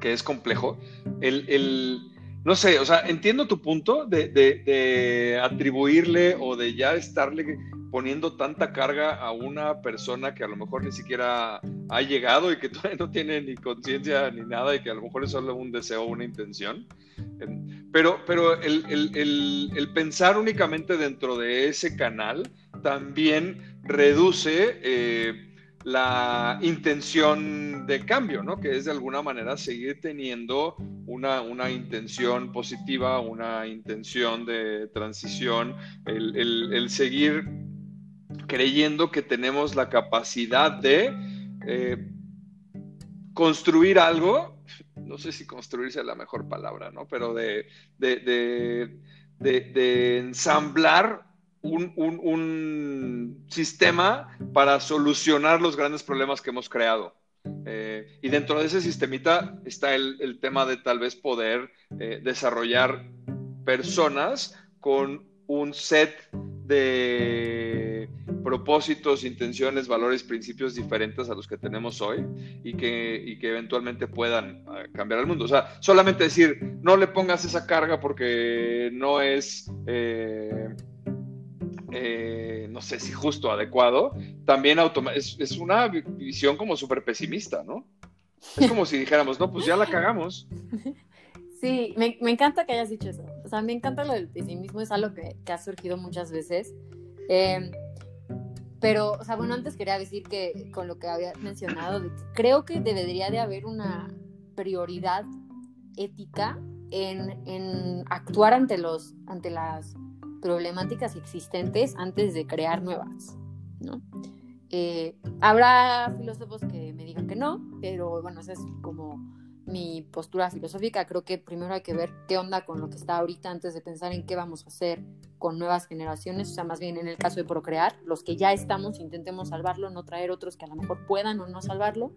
que es complejo, el, no sé, o sea, entiendo tu punto de, de atribuirle o de ya estarle poniendo tanta carga a una persona que a lo mejor ni siquiera ha llegado y que todavía no tiene ni conciencia ni nada y que a lo mejor es solo un deseo o una intención. Pero, pero el, el, el, pensar únicamente dentro de ese canal también reduce eh, la intención de cambio, ¿no? Que es de alguna manera seguir teniendo una, una intención positiva, una intención de transición, el, el seguir creyendo que tenemos la capacidad de eh, construir algo, no sé si construir sea la mejor palabra, ¿no? Pero de, de, ensamblar un, sistema para solucionar los grandes problemas que hemos creado. Eh, y dentro de ese sistemita está el, tema de tal vez poder eh, desarrollar personas con un set de propósitos, intenciones, valores, principios diferentes a los que tenemos hoy y que, que eventualmente puedan ah, cambiar el mundo. O sea, solamente decir, no le pongas esa carga porque no es, eh, eh, no sé si justo, adecuado, también es, es una visión como súper pesimista, ¿no? Es como si dijéramos, no, pues ya la cagamos. Sí, me, encanta que hayas dicho eso. O sea, me encanta lo del pesimismo, es algo que, ha surgido muchas veces. Em, pero, o sea, bueno, antes quería decir que con lo que había mencionado, creo que debería de haber una prioridad ética en, actuar ante, los, ante las problemáticas existentes antes de crear nuevas, ¿no? Eh, habrá filósofos que me digan que no, pero bueno, esa es como mi postura filosófica. Creo que primero hay que ver qué onda con lo que está ahorita antes de pensar en qué vamos a hacer con nuevas generaciones. O sea, más bien en el caso de procrear, los que ya estamos, intentemos salvarlo, no traer otros que a lo mejor puedan o no salvarlo.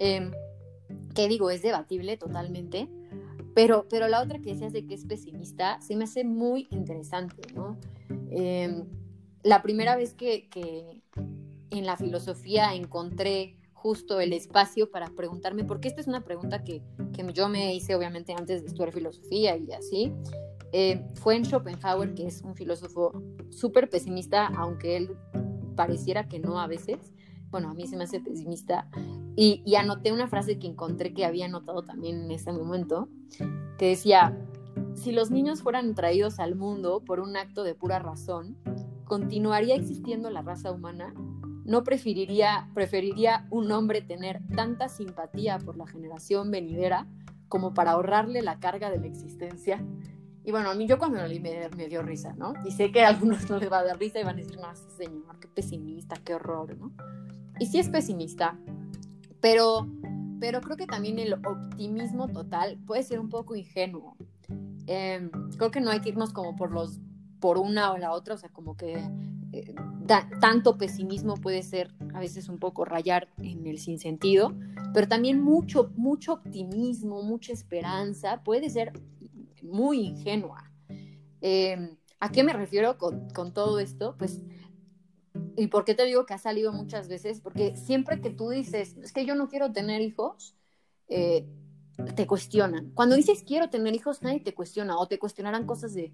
Eh, digo, es debatible totalmente. Pero, pero la otra que decías de que es pesimista, se me hace muy interesante, ¿no? Em, la primera vez que, que en la filosofía encontré justo el espacio para preguntarme, porque esta es una pregunta que, que yo me hice obviamente antes de estudiar filosofía y así, eh, fue en Schopenhauer, que es un filósofo súper pesimista, aunque él pareciera que no a veces. Bueno, a mí se me hace pesimista. Y, y anoté una frase que encontré que había anotado también en ese momento, que decía, si los niños fueran traídos al mundo por un acto de pura razón, ¿continuaría existiendo la raza humana? No preferiría, preferiría un hombre tener tanta simpatía por la generación venidera como para ahorrarle la carga de la existencia. Y bueno, a mí yo cuando lo leí me, dio risa, ¿no? Y sé que a algunos no les va a dar risa y van a decir, no, señor, qué pesimista, qué horror, ¿no? Y sí es pesimista, pero, pero creo que también el optimismo total puede ser un poco ingenuo. Em, creo que no hay que irnos como por los por una o la otra, o sea, como que eh, tanto pesimismo puede ser a veces un poco rayar en el sinsentido, pero también mucho, mucho optimismo, mucha esperanza puede ser muy ingenua. Em, ¿A qué me refiero con, todo esto? Pues, ¿y por qué te digo que ha salido muchas veces? Porque siempre que tú dices, es que yo no quiero tener hijos, eh, te cuestionan. Cuando dices quiero tener hijos, nadie te cuestiona o te cuestionarán cosas de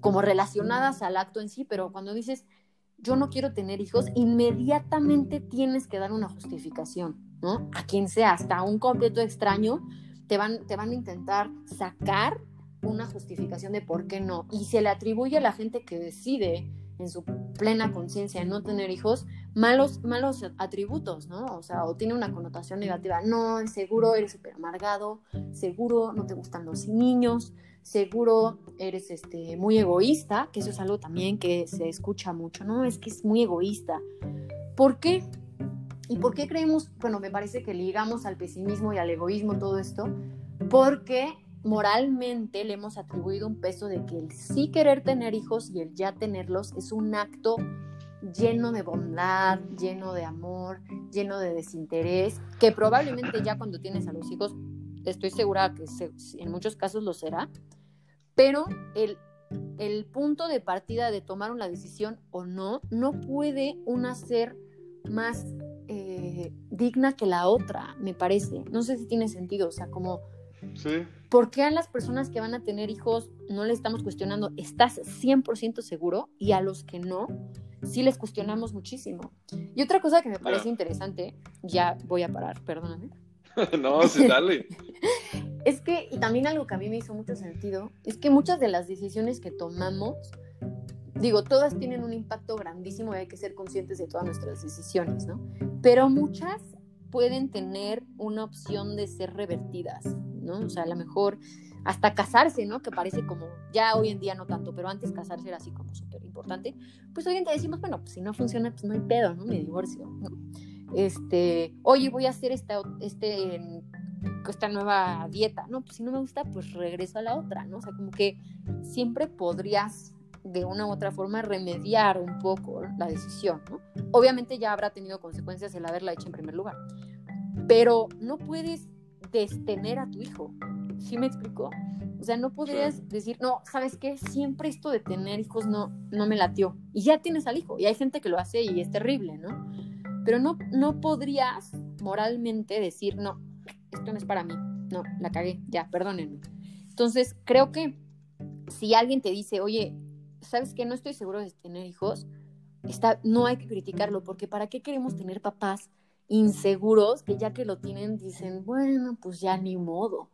como relacionadas al acto en sí, pero cuando dices yo no quiero tener hijos, inmediatamente tienes que dar una justificación, ¿no? A quien sea, hasta un completo extraño, te van, te van a intentar sacar una justificación de por qué no. Y se le atribuye a la gente que decide en su plena conciencia no tener hijos malos, malos atributos, ¿no? O sea, o tiene una connotación negativa. No, seguro eres súper amargado, seguro no te gustan los niños, seguro eres este, muy egoísta, que eso es algo también que se escucha mucho, ¿no? Es que es muy egoísta. ¿Por qué? ¿Y por qué creemos, bueno, me parece que ligamos al pesimismo y al egoísmo todo esto? Porque moralmente le hemos atribuido un peso de que el sí querer tener hijos y el ya tenerlos es un acto lleno de bondad, lleno de amor, lleno de desinterés, que probablemente ya cuando tienes a los hijos, estoy segura que en muchos casos lo será, pero el, el punto de partida de tomar una decisión o no, no puede una ser más eh, digna que la otra, me parece. No sé si tiene sentido, o sea, como... Sí. ¿Por qué a las personas que van a tener hijos no le estamos cuestionando, estás 100% seguro? Y a los que no, sí les cuestionamos muchísimo. Y otra cosa que me parece interesante, ya voy a parar, perdóname. no, sí, dale. es que, y también algo que a mí me hizo mucho sentido, es que muchas de las decisiones que tomamos, digo, todas tienen un impacto grandísimo y hay que ser conscientes de todas nuestras decisiones, ¿no? Pero muchas pueden tener una opción de ser revertidas, ¿no? O sea, a lo mejor hasta casarse, ¿no? Que parece como, ya hoy en día no tanto, pero antes casarse era así como súper importante. Pues hoy en día decimos, bueno, pues si no funciona, pues no hay pedo, ¿no? Me divorcio, ¿no? este, oye, voy a hacer esta, este, esta nueva dieta, no, pues si no me gusta, pues regreso a la otra, ¿no? O sea, como que siempre podrías de una u otra forma remediar un poco la decisión, ¿no? Obviamente ya habrá tenido consecuencias el haberla hecho en primer lugar, pero no puedes destener a tu hijo, ¿sí me explico? O sea, no podrías decir, no, ¿sabes qué? Siempre esto de tener hijos no, no me latió. Y ya tienes al hijo. Y hay gente que lo hace y es terrible, ¿no? pero no, no podrías moralmente decir, no, esto no es para mí, no, la cagué, ya, perdónenme. Entonces, creo que si alguien te dice, oye, ¿sabes qué? No estoy seguro de tener hijos, está, no hay que criticarlo, porque ¿para qué queremos tener papás inseguros que ya que lo tienen dicen, bueno, pues ya ni modo?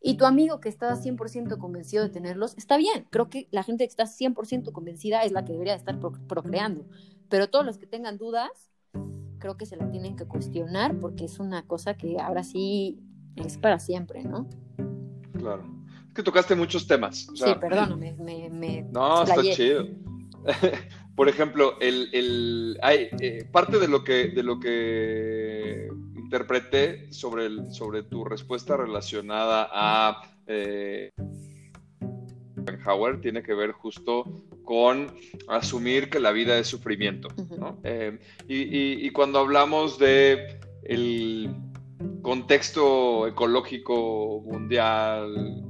Y tu amigo que está 100% convencido de tenerlos, está bien. Creo que la gente que está 100% convencida es la que debería estar procreando. Pero todos los que tengan dudas, creo que se la tienen que cuestionar porque es una cosa que ahora sí es para siempre, ¿no? Claro. Que tocaste muchos temas. sí, perdón, me, me, No, está chido. por ejemplo, el, hay, eh, parte de lo que, de lo que interpreté sobre, el, sobre tu respuesta relacionada a eh, tiene que ver justo con asumir que la vida es sufrimiento. Eh, y, cuando hablamos de el contexto ecológico mundial,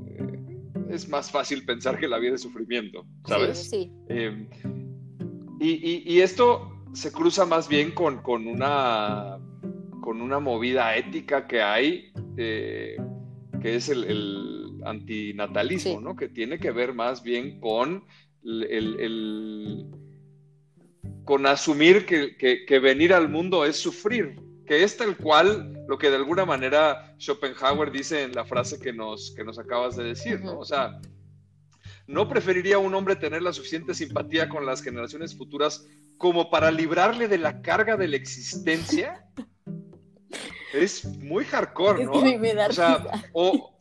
es más fácil pensar que la vida es sufrimiento, ¿sabes? Sí. Eh, y, esto se cruza más bien con, una, con una movida ética que hay, que es el, antinatalismo, ¿no? Que tiene que ver más bien con el, con asumir que, venir al mundo es sufrir, que es tal cual lo que de alguna manera Schopenhauer dice en la frase que nos, que nos acabas de decir, ¿no? O sea, ¿no preferiría un hombre tener la suficiente simpatía con las generaciones futuras como para librarle de la carga de la existencia? Es muy hardcore, ¿no? o sea, o,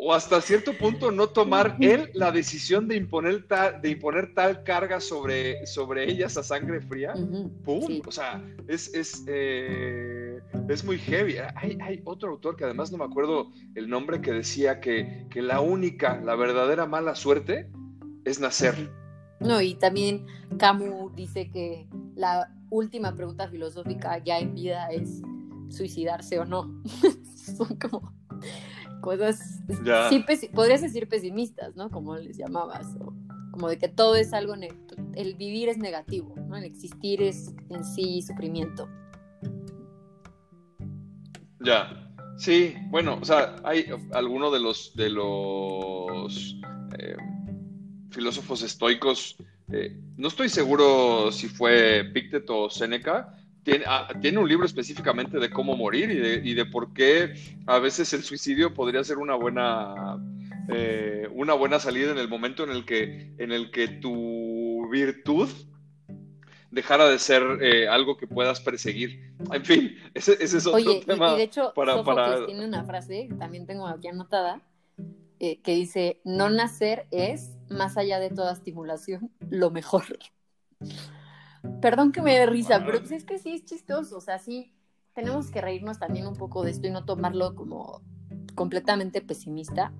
o hasta cierto punto no tomar él la decisión de imponer tal, de imponer tal carga sobre, sobre ellas a sangre fría, ¡pum! O sea, es, es, eh, es muy heavy. Hay, hay, otro autor que además no me acuerdo el nombre que decía que, que la única, la verdadera mala suerte es nacer. No, y también Camus dice que la última pregunta filosófica ya en vida es suicidarse o no. Son como cosas, sí, podrías decir pesimistas, ¿no? Como les llamabas, o como de que todo es algo, el vivir es negativo, ¿no? El existir es en sí sufrimiento. Ya, sí, bueno, o sea, hay algunos de los, de los eh, filósofos estoicos, eh, no estoy seguro si fue Pícteto o Séneca, Ah, tiene, un libro específicamente de cómo morir y de, por qué a veces el suicidio podría ser una buena, eh, una buena salida en el momento en el que, en el que tu virtud dejara de ser eh, algo que puedas perseguir. En fin, ese, es otro tema. Y, de hecho, para, tiene una frase, también tengo aquí anotada, eh, que dice, no nacer es, más allá de toda estimulación, lo mejor. Perdón que me dé risa, pero pues es que sí es chistoso, o sea, sí tenemos que reírnos también un poco de esto y no tomarlo como completamente pesimista,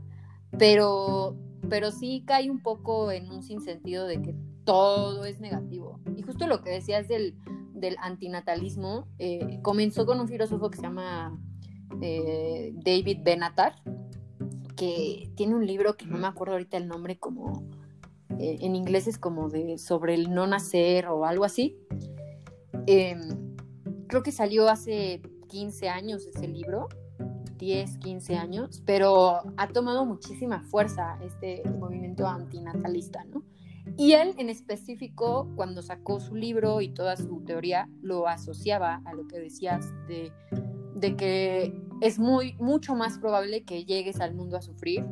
pero, pero sí cae un poco en un sinsentido de que todo es negativo. Y justo lo que decías del, del antinatalismo, eh, comenzó con un filósofo que se llama eh, David Benatar, que tiene un libro que no me acuerdo ahorita el nombre, como eh, en inglés es como de sobre el no nacer o algo así. Em, creo que salió hace 15 años ese libro, 10, 15 años, pero ha tomado muchísima fuerza este movimiento antinatalista, ¿no? Y él en específico, cuando sacó su libro y toda su teoría, lo asociaba a lo que decías de, de que es muy, mucho más probable que llegues al mundo a sufrir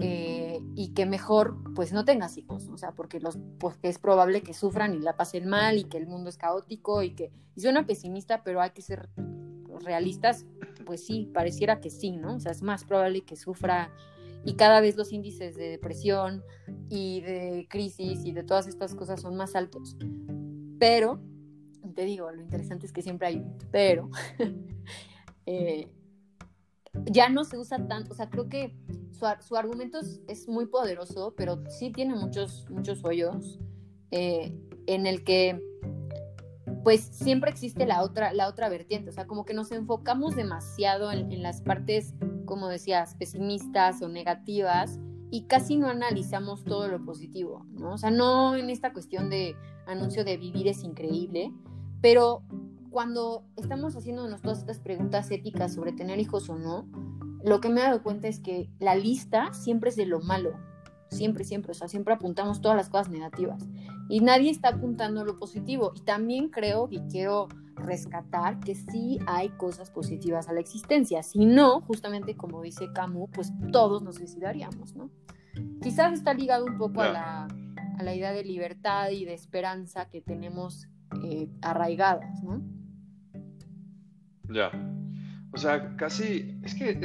eh, y que mejor pues no tengas hijos, o sea, porque los pues, es probable que sufran y la pasen mal y que el mundo es caótico y que y suena pesimista, pero hay que ser realistas, pues sí, pareciera que sí, ¿no? O sea, es más probable que sufra y cada vez los índices de depresión y de crisis y de todas estas cosas son más altos. Pero, te digo, lo interesante es que siempre hay un pero. eh, ya no se usa tanto, o sea, creo que su, argumento es, muy poderoso, pero sí tiene muchos, muchos hoyos eh, en el que pues siempre existe la otra, la otra vertiente, o sea, como que nos enfocamos demasiado en, las partes, como decías, pesimistas o negativas y casi no analizamos todo lo positivo, ¿no? O sea, no en esta cuestión de anuncio de vivir es increíble, pero cuando estamos haciéndonos todas estas preguntas éticas sobre tener hijos o no, lo que me he dado cuenta es que la lista siempre es de lo malo, siempre, siempre, o sea, siempre apuntamos todas las cosas negativas y nadie está apuntando lo positivo. Y también creo y quiero rescatar que sí hay cosas positivas a la existencia, si no, justamente como dice Camus, pues todos nos suicidaríamos, ¿no? Quizás está ligado un poco a la, a la idea de libertad y de esperanza que tenemos eh, arraigadas, ¿no? Ya. O sea, casi, es que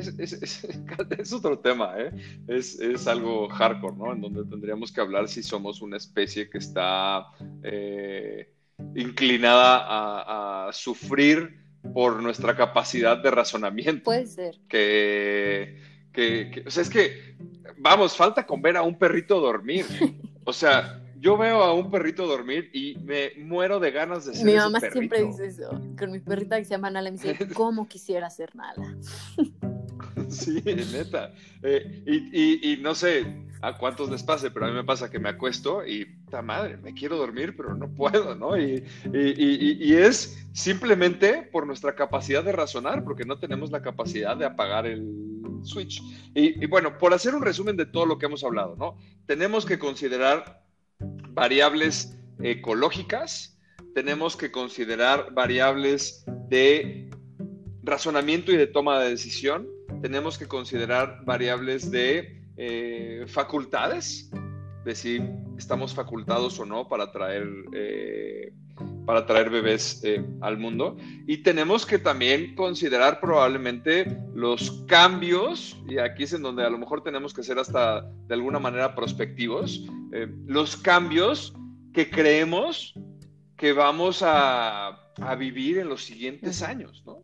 es, otro tema, ¿eh? Es, algo hardcore, ¿no? En donde tendríamos que hablar si somos una especie que está eh, inclinada a, sufrir por nuestra capacidad de razonamiento. Puede ser. Que, que, o sea, es que, vamos, falta con ver a un perrito dormir. O sea, yo veo a un perrito dormir y me muero de ganas de ser Mi mamá siempre dice eso. Con mi perrita que se llama Nala, me dice, ¿cómo quisiera ser Nala? sí, neta. Eh, y, y, no sé a cuántos les pase, pero a mí me pasa que me acuesto y, ¡ta madre! Me quiero dormir, pero no puedo, ¿no? Y, y es simplemente por nuestra capacidad de razonar, porque no tenemos la capacidad de apagar el switch. Y, bueno, por hacer un resumen de todo lo que hemos hablado, ¿no? Tenemos que considerar variables ecológicas, tenemos que considerar variables de razonamiento y de toma de decisión, tenemos que considerar variables de eh, facultades, de si estamos facultados o no para traer, eh, para traer bebés eh, al mundo. Y tenemos que también considerar probablemente los cambios, y aquí es en donde a lo mejor tenemos que ser hasta de alguna manera prospectivos, eh, los cambios que creemos que vamos a, vivir en los siguientes años, ¿no?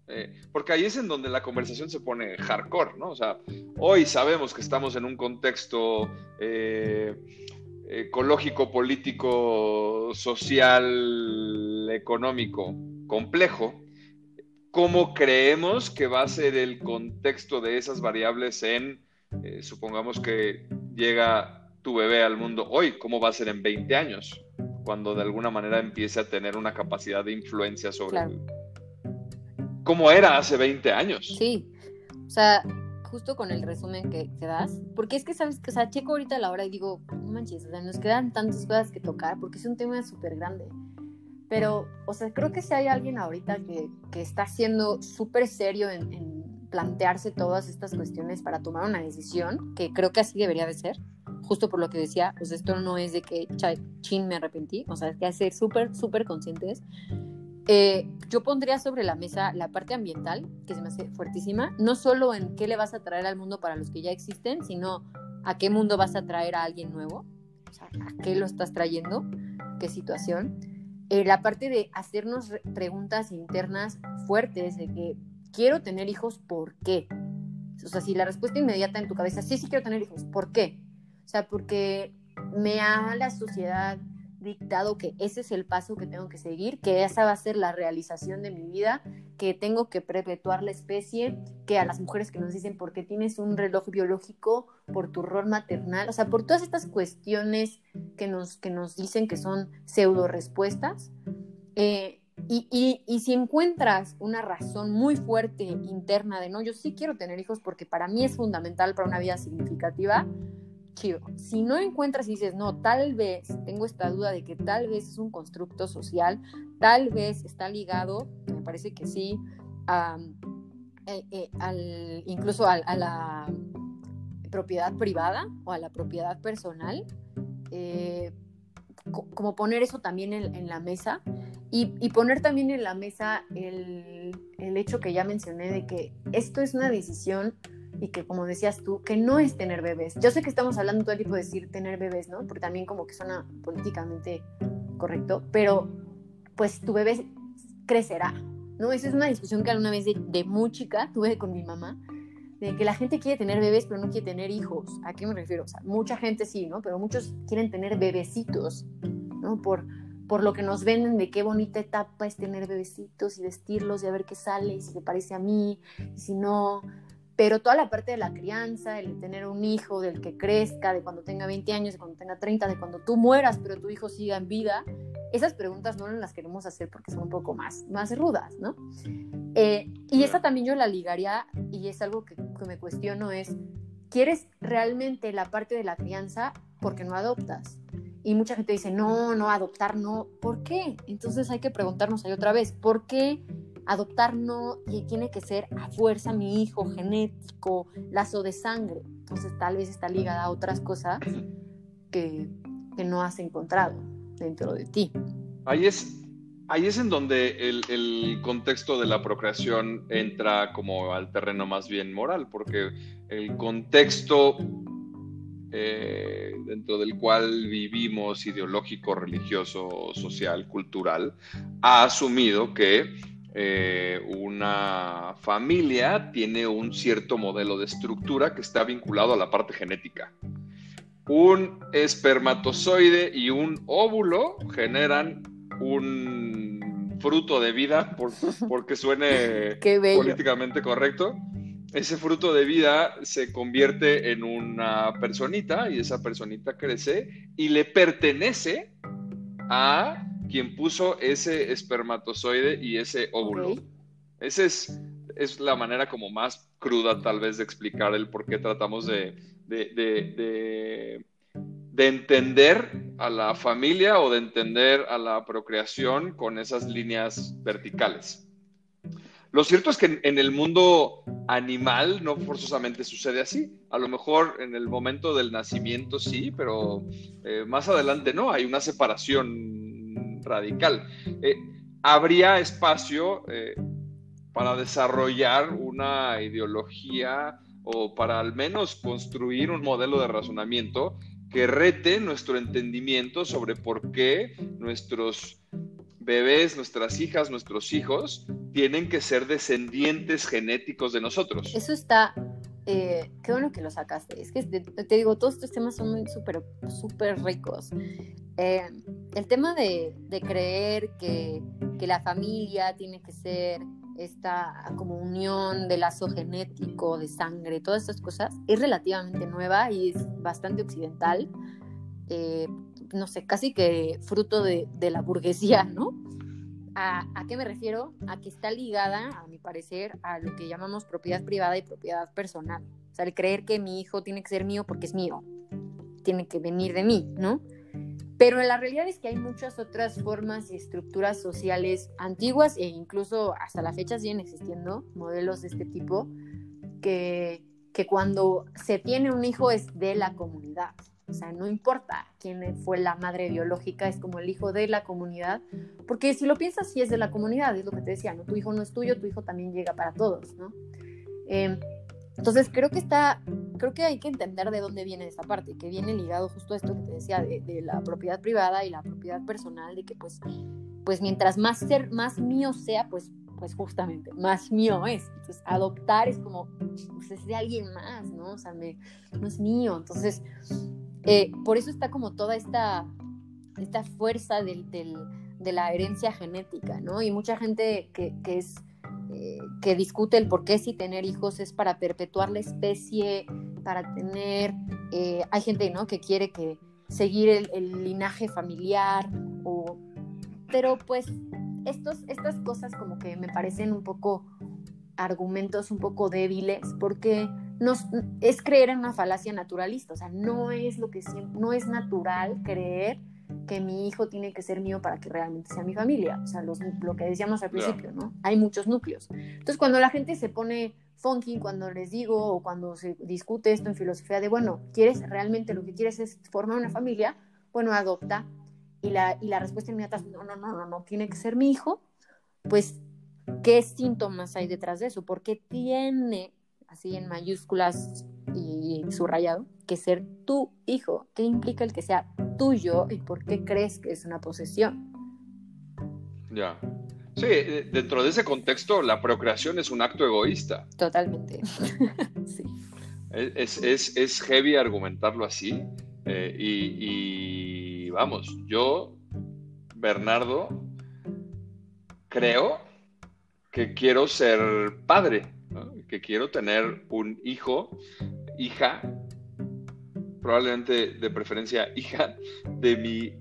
porque ahí es en donde la conversación se pone hardcore, ¿no? O sea, hoy sabemos que estamos en un contexto ecológico, político, social, económico complejo, ¿cómo creemos que va a ser el contexto de esas variables en, eh, supongamos que llega tu bebé al mundo hoy, cómo va a ser en 20 años, cuando de alguna manera empiece a tener una capacidad de influencia sobre cómo era hace 20 años? Sí, o sea, justo con el resumen que, te das, porque es que sabes que, o sea, checo ahorita la hora y digo, no manches, o sea, nos quedan tantas cosas que tocar, porque es un tema súper grande. Pero, o sea, creo que si hay alguien ahorita que, que está siendo súper serio en, en, plantearse todas estas cuestiones para tomar una decisión, que creo que así debería de ser, justo por lo que decía, pues esto no es de que chin me arrepentí, o sea, es que hay que ser súper, súper conscientes eh, yo pondría sobre la mesa la parte ambiental, que se me hace fuertísima, no solo en qué le vas a traer al mundo para los que ya existen, sino a qué mundo vas a traer a alguien nuevo, a qué lo estás trayendo, qué situación. Eh, la parte de hacernos preguntas internas fuertes de que quiero tener hijos, ¿por qué? O sea, si la respuesta inmediata en tu cabeza, sí, sí quiero tener hijos, ¿por qué? O sea, porque me ha la sociedad dictado que ese es el paso que tengo que seguir, que esa va a ser la realización de mi vida, que tengo que perpetuar la especie, que a las mujeres que nos dicen por qué tienes un reloj biológico, por tu rol maternal, o sea, por todas estas cuestiones que nos, que nos dicen que son pseudo respuestas. Eh, y, y, si encuentras una razón muy fuerte interna de no, yo sí quiero tener hijos porque para mí es fundamental para una vida significativa, chido. Si no encuentras y dices, no, tal vez, tengo esta duda de que tal vez es un constructo social, tal vez está ligado, me parece que sí, eh, eh, al, incluso a, la propiedad privada o a la propiedad personal, eh, como poner eso también en, la mesa y, poner también en la mesa el, el hecho que ya mencioné de que esto es una decisión y que como decías tú, que no es tener bebés. Yo sé que estamos hablando todo el tiempo de decir tener bebés, ¿no? Porque también como que suena políticamente correcto, pero pues tu bebé crecerá, ¿no? Esa es una discusión que alguna vez de, de muy chica tuve con mi mamá, de que la gente quiere tener bebés pero no quiere tener hijos. ¿A qué me refiero? O sea, mucha gente sí, ¿no? Pero muchos quieren tener bebecitos, ¿no? Por, por lo que nos venden de qué bonita etapa es tener bebecitos y vestirlos y a ver qué sale y si le parece a mí, y si no, pero toda la parte de la crianza, el tener un hijo, del que crezca, de cuando tenga 20 años, de cuando tenga 30, de cuando tú mueras, pero tu hijo siga en vida, esas preguntas no las queremos hacer porque son un poco más, más rudas, ¿no? Eh, y esa también yo la ligaría, y es algo que, que me cuestiono, es, ¿quieres realmente la parte de la crianza porque no adoptas? Y mucha gente dice, no, no, adoptar no. ¿Por qué? Entonces hay que preguntarnos ahí otra vez, ¿por qué adoptar no tiene que ser a fuerza mi hijo genético, lazo de sangre. Entonces tal vez está ligada a otras cosas que, no has encontrado dentro de ti. Ahí es, ahí es en donde el, contexto de la procreación entra como al terreno más bien moral, porque el contexto eh, dentro del cual vivimos, ideológico, religioso, social, cultural, ha asumido que eh, una familia tiene un cierto modelo de estructura que está vinculado a la parte genética. Un espermatozoide y un óvulo generan un fruto de vida, porque suene políticamente correcto. Ese fruto de vida se convierte en una personita y esa personita crece y le pertenece a quien puso ese espermatozoide y ese óvulo. Esa es, es, la manera como más cruda tal vez de explicar el por qué tratamos de, de, entender a la familia o de entender a la procreación con esas líneas verticales. Lo cierto es que en, el mundo animal no forzosamente sucede así. A lo mejor en el momento del nacimiento sí, pero eh, más adelante no. Hay una separación radical. Eh, habría espacio eh, para desarrollar una ideología o para al menos construir un modelo de razonamiento que rete nuestro entendimiento sobre por qué nuestros bebés, nuestras hijas, nuestros hijos tienen que ser descendientes genéticos de nosotros. Eso está eh, qué bueno que lo sacaste. Es que te, digo, todos estos temas son muy súper, súper ricos. Eh, el tema de, creer que, la familia tiene que ser esta como unión de lazo genético, de sangre, todas estas cosas, es relativamente nueva y es bastante occidental. Eh, no sé, casi que fruto de, de la burguesía, ¿no? ¿A, qué me refiero? A que está ligada, a mi parecer, a lo que llamamos propiedad privada y propiedad personal. O sea, el creer que mi hijo tiene que ser mío porque es mío, tiene que venir de mí, ¿no? Pero la realidad es que hay muchas otras formas y estructuras sociales antiguas e incluso hasta la fecha siguen existiendo modelos de este tipo que, que cuando se tiene un hijo es de la comunidad. O sea, no importa quién fue la madre biológica, es como el hijo de la comunidad, porque si lo piensas, sí es de la comunidad, es lo que te decía, ¿no? Tu hijo no es tuyo, tu hijo también llega para todos, ¿no? Em, entonces creo que está, creo que hay que entender de dónde viene esa parte, que viene ligado justo a esto que te decía de, la propiedad privada y la propiedad personal, de que pues, pues mientras más ser, más mío sea, pues pues justamente, más mío es. Entonces, adoptar es como, pues es de alguien más, ¿no? O sea, no es mío. Entonces, eh, por eso está como toda esta, esta fuerza de la herencia genética, ¿no? Y mucha gente que, eh, que discute el por qué si tener hijos es para perpetuar la especie, para tener, eh, hay gente, ¿no? Que quiere que seguir el, linaje familiar, o, pero pues estos, estas cosas como que me parecen un poco argumentos un poco débiles, porque es creer en una falacia naturalista, o sea, no es lo que no es natural creer que mi hijo tiene que ser mío para que realmente sea mi familia, o sea, lo que decíamos al principio, ¿no? Hay muchos núcleos. Entonces, cuando la gente se pone funky, cuando les digo o cuando se discute esto en filosofía de, bueno, ¿quieres realmente lo que quieres es formar una familia? Bueno, adopta. Y la, y la respuesta inmediata es, no, no, no, no, no, tiene que ser mi hijo. Pues, ¿qué síntomas hay detrás de eso? ¿Por qué tiene así en mayúsculas y subrayado, que ser tu hijo. ¿Qué implica el que sea tuyo y por qué crees que es una posesión? Ya. Sí, dentro de ese contexto, la procreación es un acto egoísta. Totalmente. sí. Es, heavy argumentarlo así. Eh, y, y vamos, yo, Bernardo, creo que quiero ser padre que quiero tener un hijo, hija, probablemente de preferencia hija, de mi,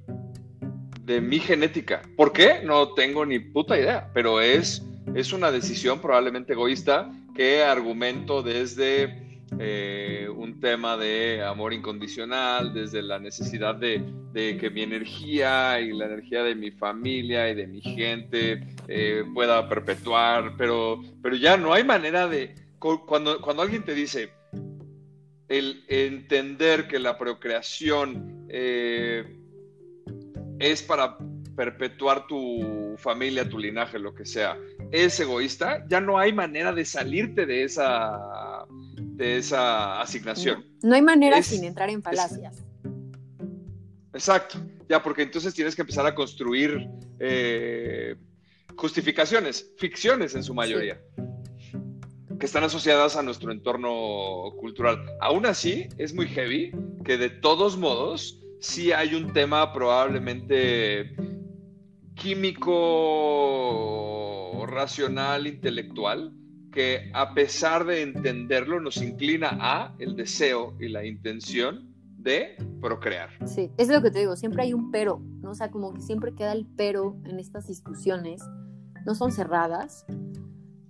de mi genética. ¿Por qué? No tengo ni puta idea, pero es, es una decisión probablemente egoísta que argumento desde eh, un tema de amor incondicional, desde la necesidad de, que mi energía y la energía de mi familia y de mi gente eh, pueda perpetuar, pero, pero ya no hay manera de, cuando, cuando alguien te dice, el entender que la procreación eh, es para perpetuar tu familia, tu linaje, lo que sea, es egoísta, ya no hay manera de salirte de esa, de esa asignación. No, hay manera sin entrar en falacias. exacto, ya porque entonces tienes que empezar a construir eh, justificaciones, ficciones en su mayoría. Que están asociadas a nuestro entorno cultural. Aún así, es muy heavy que de todos modos sí hay un tema probablemente químico, racional, intelectual, que a pesar de entenderlo nos inclina a el deseo y la intención de procrear. Sí, es lo que te digo, siempre hay un pero, ¿no? O sea, como que siempre queda el pero en estas discusiones, no son cerradas,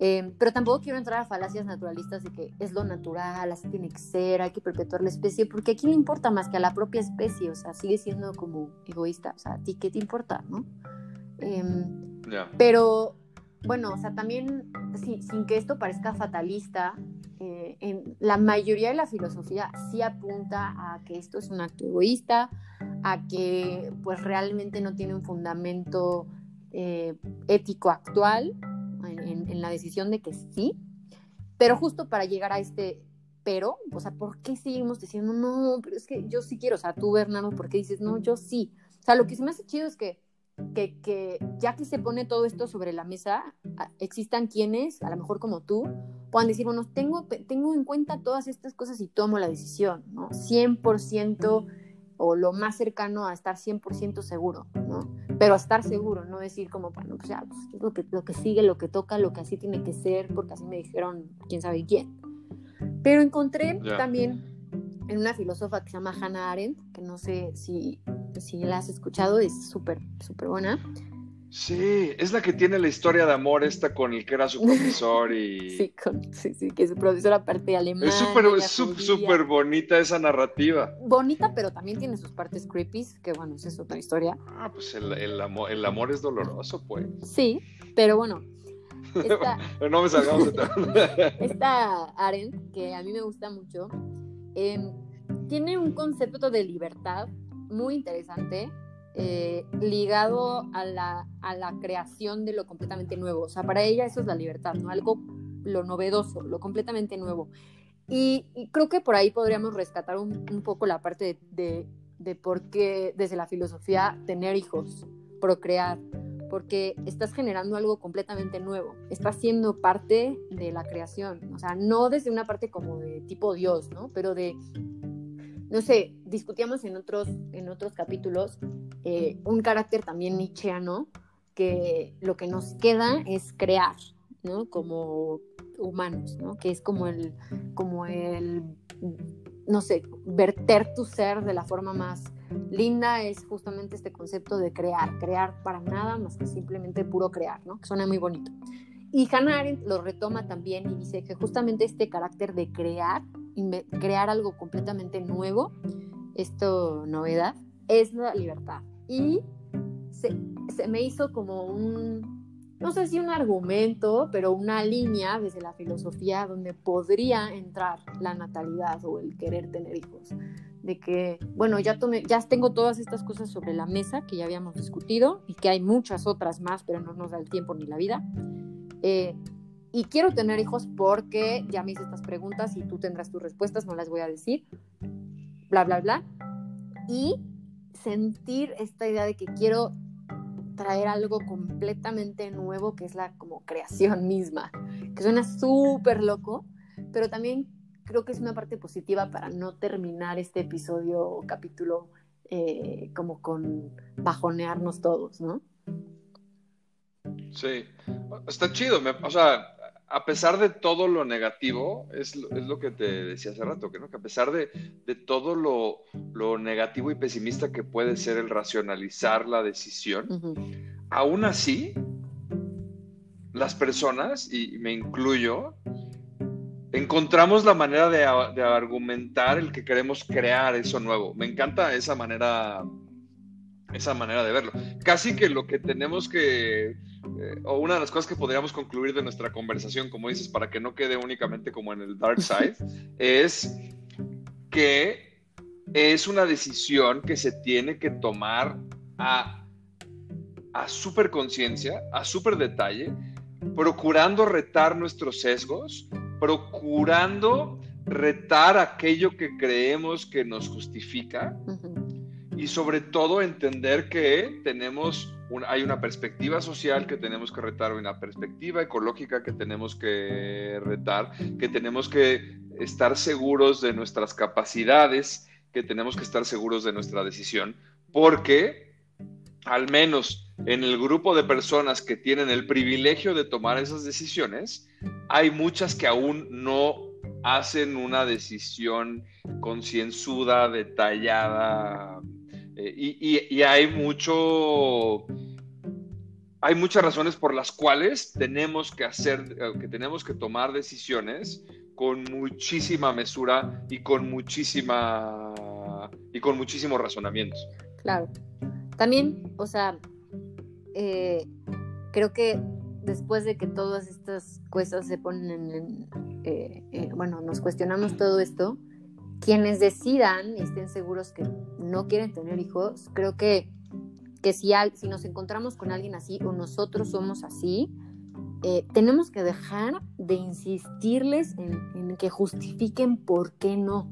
eh, pero tampoco quiero entrar a falacias naturalistas de que es lo natural, así tiene que ser, hay que perpetuar la especie, porque aquí le importa más que a la propia especie, o sea, sigue siendo como egoísta, o sea, ¿a ti qué te importa, no? Em, pero, bueno, o sea, también, sin que esto parezca fatalista, eh, en la mayoría de la filosofía sí apunta a que esto es un acto egoísta, a que pues realmente no tiene un fundamento eh, ético actual, en, la decisión de que sí, pero justo para llegar a este pero, o sea, ¿por qué seguimos diciendo no? Pero es que yo sí quiero, o sea, tú, Bernardo, ¿por qué dices no? Yo sí. O sea, lo que se me hace chido es que, que, que ya que se pone todo esto sobre la mesa, existan quienes, a lo mejor como tú, puedan decir, bueno, tengo, tengo en cuenta todas estas cosas y tomo la decisión, ¿no? 100% o lo más cercano a estar 100% seguro, ¿no? Pero a estar seguro, no decir como, bueno, pues ya, pues, lo, que, lo que sigue, lo que toca, lo que así tiene que ser, porque así me dijeron quién sabe quién. Pero encontré también en una filósofa que se llama Hannah Arendt, que no sé si, si la has escuchado, es súper, súper buena, Sí, es la que tiene la historia de amor esta con el que era su profesor y... Sí, sí, sí, que su profesor aparte alemán. Es súper súper bonita esa narrativa. Bonita, pero también tiene sus partes creepy, que bueno, esa es otra historia. Ah, pues el, amor, el amor es doloroso, pues. Sí, pero bueno. Esta, no me salgamos de Esta Arendt, que a mí me gusta mucho, em, tiene un concepto de libertad muy interesante eh, ligado a la, a la creación de lo completamente nuevo. O sea, para ella eso es la libertad, ¿no? Algo, lo novedoso, lo completamente nuevo. Y, creo que por ahí podríamos rescatar un, poco la parte de, de, por qué desde la filosofía tener hijos, procrear, porque estás generando algo completamente nuevo, estás siendo parte de la creación, o sea, no desde una parte como de tipo Dios, ¿no? Pero de no sé, discutíamos en otros, en otros capítulos eh, un carácter también nietzscheano, que lo que nos queda es crear, ¿no? Como humanos, ¿no? Que es como el, como el, no sé, verter tu ser de la forma más linda es justamente este concepto de crear, crear para nada más que simplemente puro crear, ¿no? Que suena muy bonito. Y Hannah Arendt lo retoma también y dice que justamente este carácter de crear, crear algo completamente nuevo, esto novedad, es la libertad. Y se, se, me hizo como un, no sé si un argumento, pero una línea desde la filosofía donde podría entrar la natalidad o el querer tener hijos. De que, bueno, ya, tomé, ya tengo todas estas cosas sobre la mesa que ya habíamos discutido y que hay muchas otras más, pero no nos da el tiempo ni la vida eh, y quiero tener hijos porque ya me hice estas preguntas y tú tendrás tus respuestas, no las voy a decir, bla, bla, bla. Y sentir esta idea de que quiero traer algo completamente nuevo, que es la como creación misma, que suena súper loco, pero también creo que es una parte positiva para no terminar este episodio o capítulo eh, como con bajonearnos todos, ¿no? Sí, está chido. o sea, a pesar de todo lo negativo, es, es lo que te decía hace rato, que, ¿no? que a pesar de, de todo lo, lo, negativo y pesimista que puede ser el racionalizar la decisión, aún así, las personas, y me incluyo, encontramos la manera de, de argumentar el que queremos crear eso nuevo. Me encanta esa manera esa manera de verlo. Casi que lo que tenemos que, eh, o una de las cosas que podríamos concluir de nuestra conversación, como dices, para que no quede únicamente como en el dark side, es que es una decisión que se tiene que tomar a a súper conciencia, a súper detalle, procurando retar nuestros sesgos, procurando retar aquello que creemos que nos justifica y sobre todo entender que tenemos hay una perspectiva social que tenemos que retar, una perspectiva ecológica que tenemos que retar, que tenemos que estar seguros de nuestras capacidades, que tenemos que estar seguros de nuestra decisión, porque al menos en el grupo de personas que tienen el privilegio de tomar esas decisiones, hay muchas que aún no hacen una decisión concienzuda, detallada, eh, y, hay mucho, hay muchas razones por las cuales tenemos que hacer, eh, que tenemos que tomar decisiones con muchísima mesura y con muchísima y con muchísimos razonamientos. Claro. También, o sea, eh, creo que después de que todas estas cosas se ponen en, bueno, nos cuestionamos todo esto, quienes decidan y estén seguros que no quieren tener hijos, creo que, que si, si nos encontramos con alguien así o nosotros somos así, eh, tenemos que dejar de insistirles en, que justifiquen por qué no.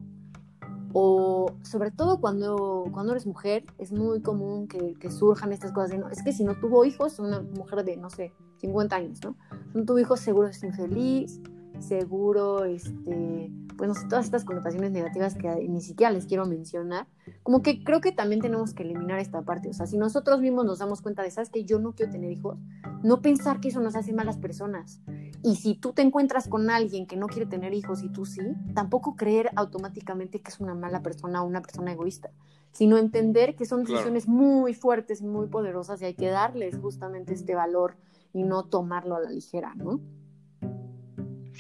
O sobre todo cuando, cuando eres mujer, es muy común que, surjan estas cosas de, no, es que si no tuvo hijos, una mujer de, no sé, 50 años, ¿no? Si no tuvo hijos, seguro es infeliz, seguro, este, pues no sé, todas estas connotaciones negativas que ni siquiera les quiero mencionar, como que creo que también tenemos que eliminar esta parte, o sea, si nosotros mismos nos damos cuenta de, sabes que yo no quiero tener hijos, no pensar que eso nos hace malas personas. Y si tú te encuentras con alguien que no quiere tener hijos y tú sí, tampoco creer automáticamente que es una mala persona o una persona egoísta, sino entender que son decisiones muy fuertes y muy poderosas y hay que darles justamente este valor y no tomarlo a la ligera, ¿no?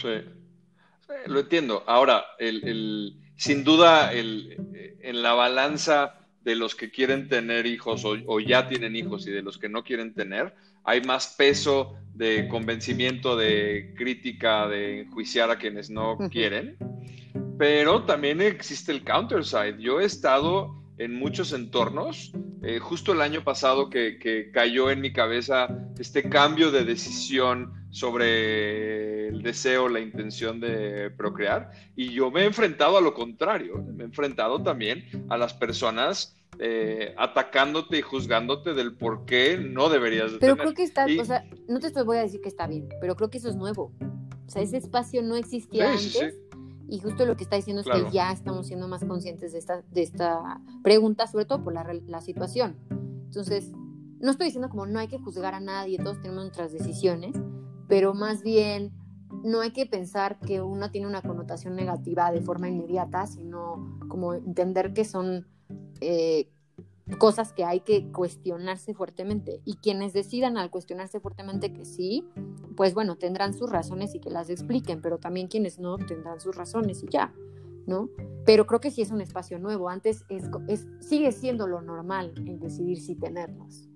Sí, lo entiendo. Ahora, el, sin duda, el, en la balanza de los que quieren tener hijos o, ya tienen hijos y de los que no quieren tener, hay más peso de convencimiento, de crítica, de enjuiciar a quienes no quieren. Pero también existe el counter side. Yo he estado en muchos entornos. Eh, justo el año pasado que, cayó en mi cabeza este cambio de decisión sobre el deseo, la intención de procrear, y yo me he enfrentado a lo contrario, me he enfrentado también a las personas eh, atacándote y juzgándote del por qué no deberías Pero creo que está, o sea, no te voy a decir que está bien, pero creo que eso es nuevo. O sea, ese espacio no existía antes. Y justo lo que está diciendo es que ya estamos siendo más conscientes de esta, de esta pregunta, sobre todo por la, la situación. Entonces, no estoy diciendo como no hay que juzgar a nadie, todos tenemos nuestras decisiones, pero más bien no hay que pensar que uno tiene una connotación negativa de forma inmediata, sino como entender que son eh, cosas que hay que cuestionarse fuertemente. Y quienes decidan al cuestionarse fuertemente que sí, pues bueno, tendrán sus razones y que las expliquen, pero también quienes no tendrán sus razones y ya, ¿no? Pero creo que sí es un espacio nuevo. Antes es, sigue siendo lo normal en decidir si tenerlas.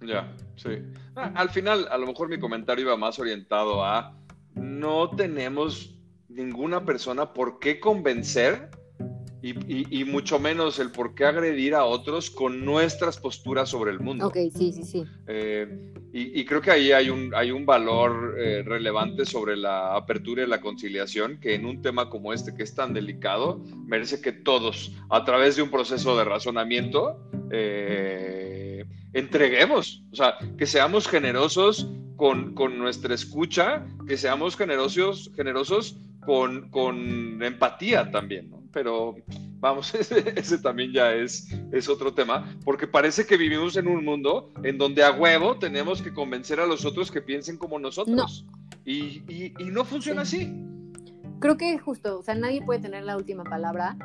Ya, sí. Ah, al final, a lo mejor mi comentario iba más orientado a no tenemos ninguna persona por qué convencer y, mucho menos el por qué agredir a otros con nuestras posturas sobre el mundo. Ok, sí, sí, sí. Eh, y, creo que ahí hay un, hay un valor eh, relevante sobre la apertura y la conciliación que en un tema como este que es tan delicado merece que todos, a través de un proceso de razonamiento, eh, entreguemos, o sea, que seamos generosos con, con, nuestra escucha, que seamos generosos, generosos con, con empatía también, ¿no? pero vamos, ese, también ya es, es otro tema, porque parece que vivimos en un mundo en donde a huevo tenemos que convencer a los otros que piensen como nosotros. Y, y, no funciona así. Creo que justo, o sea, nadie puede tener la última palabra,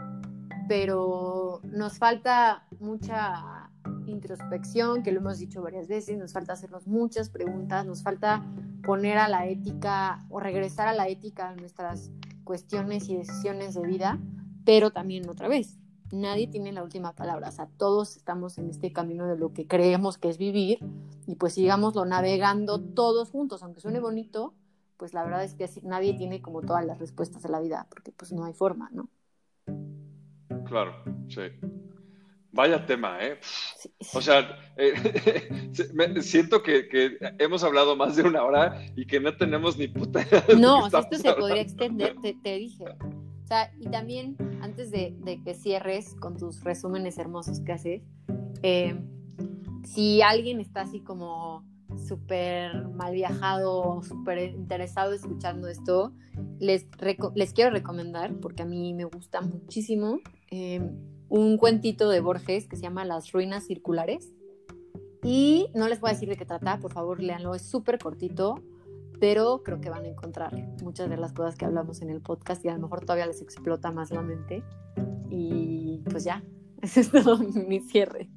pero nos falta mucha introspección, que lo hemos dicho varias veces, nos falta hacernos muchas preguntas, nos falta poner a la ética o regresar a la ética en nuestras cuestiones y decisiones de vida pero también otra vez, nadie tiene la última palabra, o sea, todos estamos en este camino de lo que creemos que es vivir y pues sigámoslo navegando todos juntos, aunque suene bonito, pues la verdad es que nadie tiene como todas las respuestas a la vida, porque pues no hay forma, ¿no? Claro, sí. Vaya tema, ¿eh? O sea, eh, siento que, hemos hablado más de una hora y que no tenemos ni puta. No, esto se podría extender, te, dije. O sea, y también, antes de, que cierres con tus resúmenes hermosos que haces, eh, si alguien está así como súper mal viajado, súper interesado escuchando esto, les, les quiero recomendar, porque a mí me gusta muchísimo, eh, un cuentito de Borges que se llama Las ruinas circulares. Y no les voy a decir de qué trata, por favor, léanlo, es súper cortito, pero creo que van a encontrar muchas de las cosas que hablamos en el podcast y a lo mejor todavía les explota más la mente. Y pues ya, ese es todo mi cierre.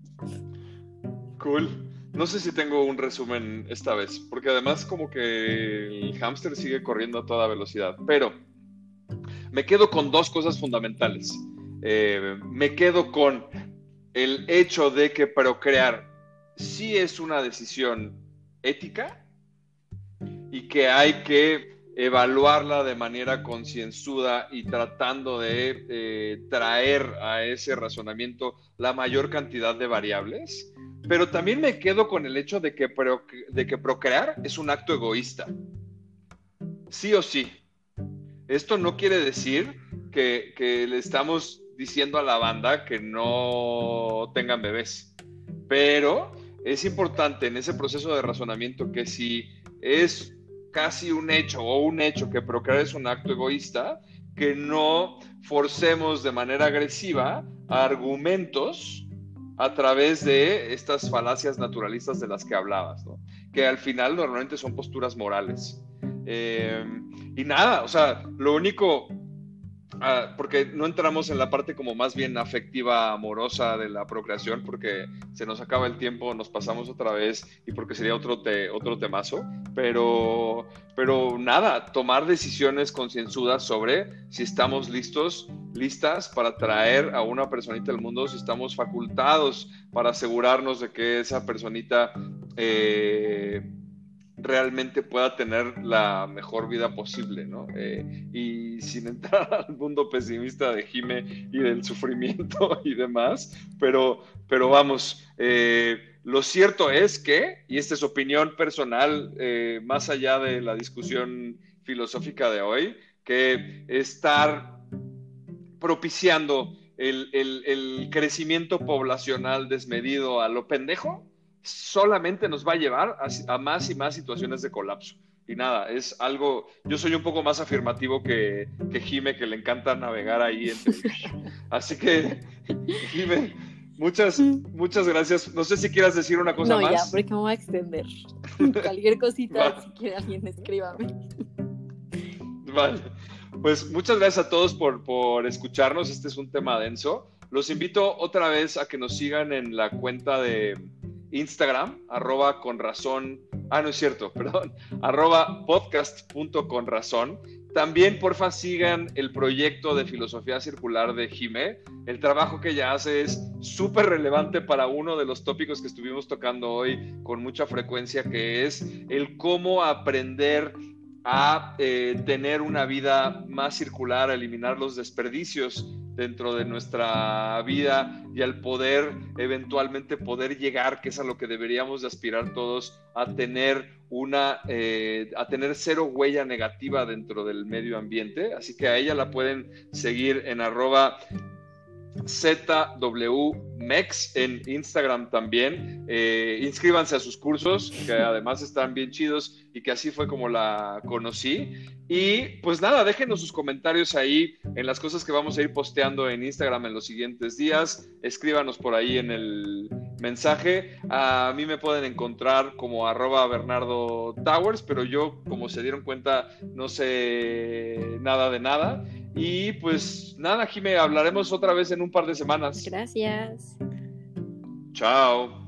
Cool. No sé si tengo un resumen esta vez, porque además como que el hámster sigue corriendo a toda velocidad, pero me quedo con dos cosas fundamentales. Eh, me quedo con el hecho de que procrear sí es una decisión ética y que hay que evaluarla de manera concienzuda y tratando de eh, traer a ese razonamiento la mayor cantidad de variables. Pero también me quedo con el hecho de que, procrear es un acto egoísta. Sí o sí. Esto no quiere decir que, que le estamos diciendo a la banda que no tengan bebés. Pero es importante en ese proceso de razonamiento que si es casi un hecho o un hecho que procrear es un acto egoísta, que no forcemos de manera agresiva argumentos a través de estas falacias naturalistas de las que hablabas, que al final normalmente son posturas morales. Eh, y nada, o sea, lo único Ah, porque no entramos en la parte como más bien afectiva, amorosa de la procreación, porque se nos acaba el tiempo, nos pasamos otra vez y porque sería otro, otro temazo, pero, pero nada, tomar decisiones concienzudas sobre si estamos listos, listas para traer a una personita al mundo, si estamos facultados para asegurarnos de que esa personita... Eh, realmente pueda tener la mejor vida posible, ¿no? Eh, y sin entrar al mundo pesimista de Jime y del sufrimiento y demás, pero, pero vamos, eh, lo cierto es que, y esta es opinión personal, eh, más allá de la discusión filosófica de hoy, que estar propiciando el, el crecimiento poblacional desmedido a lo pendejo, solamente nos va a llevar a, más y más situaciones de colapso. Y nada, es algo, yo soy un poco más afirmativo que, que Jime, que le encanta navegar ahí. Así que, Jime, muchas, muchas gracias. No sé si quieras decir una cosa más. No, ya, porque me voy a extender. Cualquier cosita, si quiere alguien, escríbame. Vale. Pues muchas gracias a todos por, por escucharnos. Este es un tema denso. Los invito otra vez a que nos sigan en la cuenta de Instagram, arroba con razón, ah, no es cierto, perdón, arroba podcast.conrazón. También, porfa, sigan el proyecto de filosofía circular de Jime. El trabajo que ella hace es súper relevante para uno de los tópicos que estuvimos tocando hoy con mucha frecuencia, que es el cómo aprender a eh, tener una vida más circular, a eliminar los desperdicios dentro de nuestra vida y al poder eventualmente poder llegar, que es a lo que deberíamos de aspirar todos, a tener una, eh, a tener cero huella negativa dentro del medio ambiente. Así que a ella la pueden seguir en arroba ZWMEX en Instagram también. Eh, inscríbanse a sus cursos, que además están bien chidos y que así fue como la conocí. Y pues nada, déjenos sus comentarios ahí en las cosas que vamos a ir posteando en Instagram en los siguientes días. Escríbanos por ahí en el mensaje. A mí me pueden encontrar como arroba Bernardo Towers, pero yo, como se dieron cuenta, no sé nada de nada. Y pues nada, Jime, hablaremos otra vez en un par de semanas. Gracias. Chao.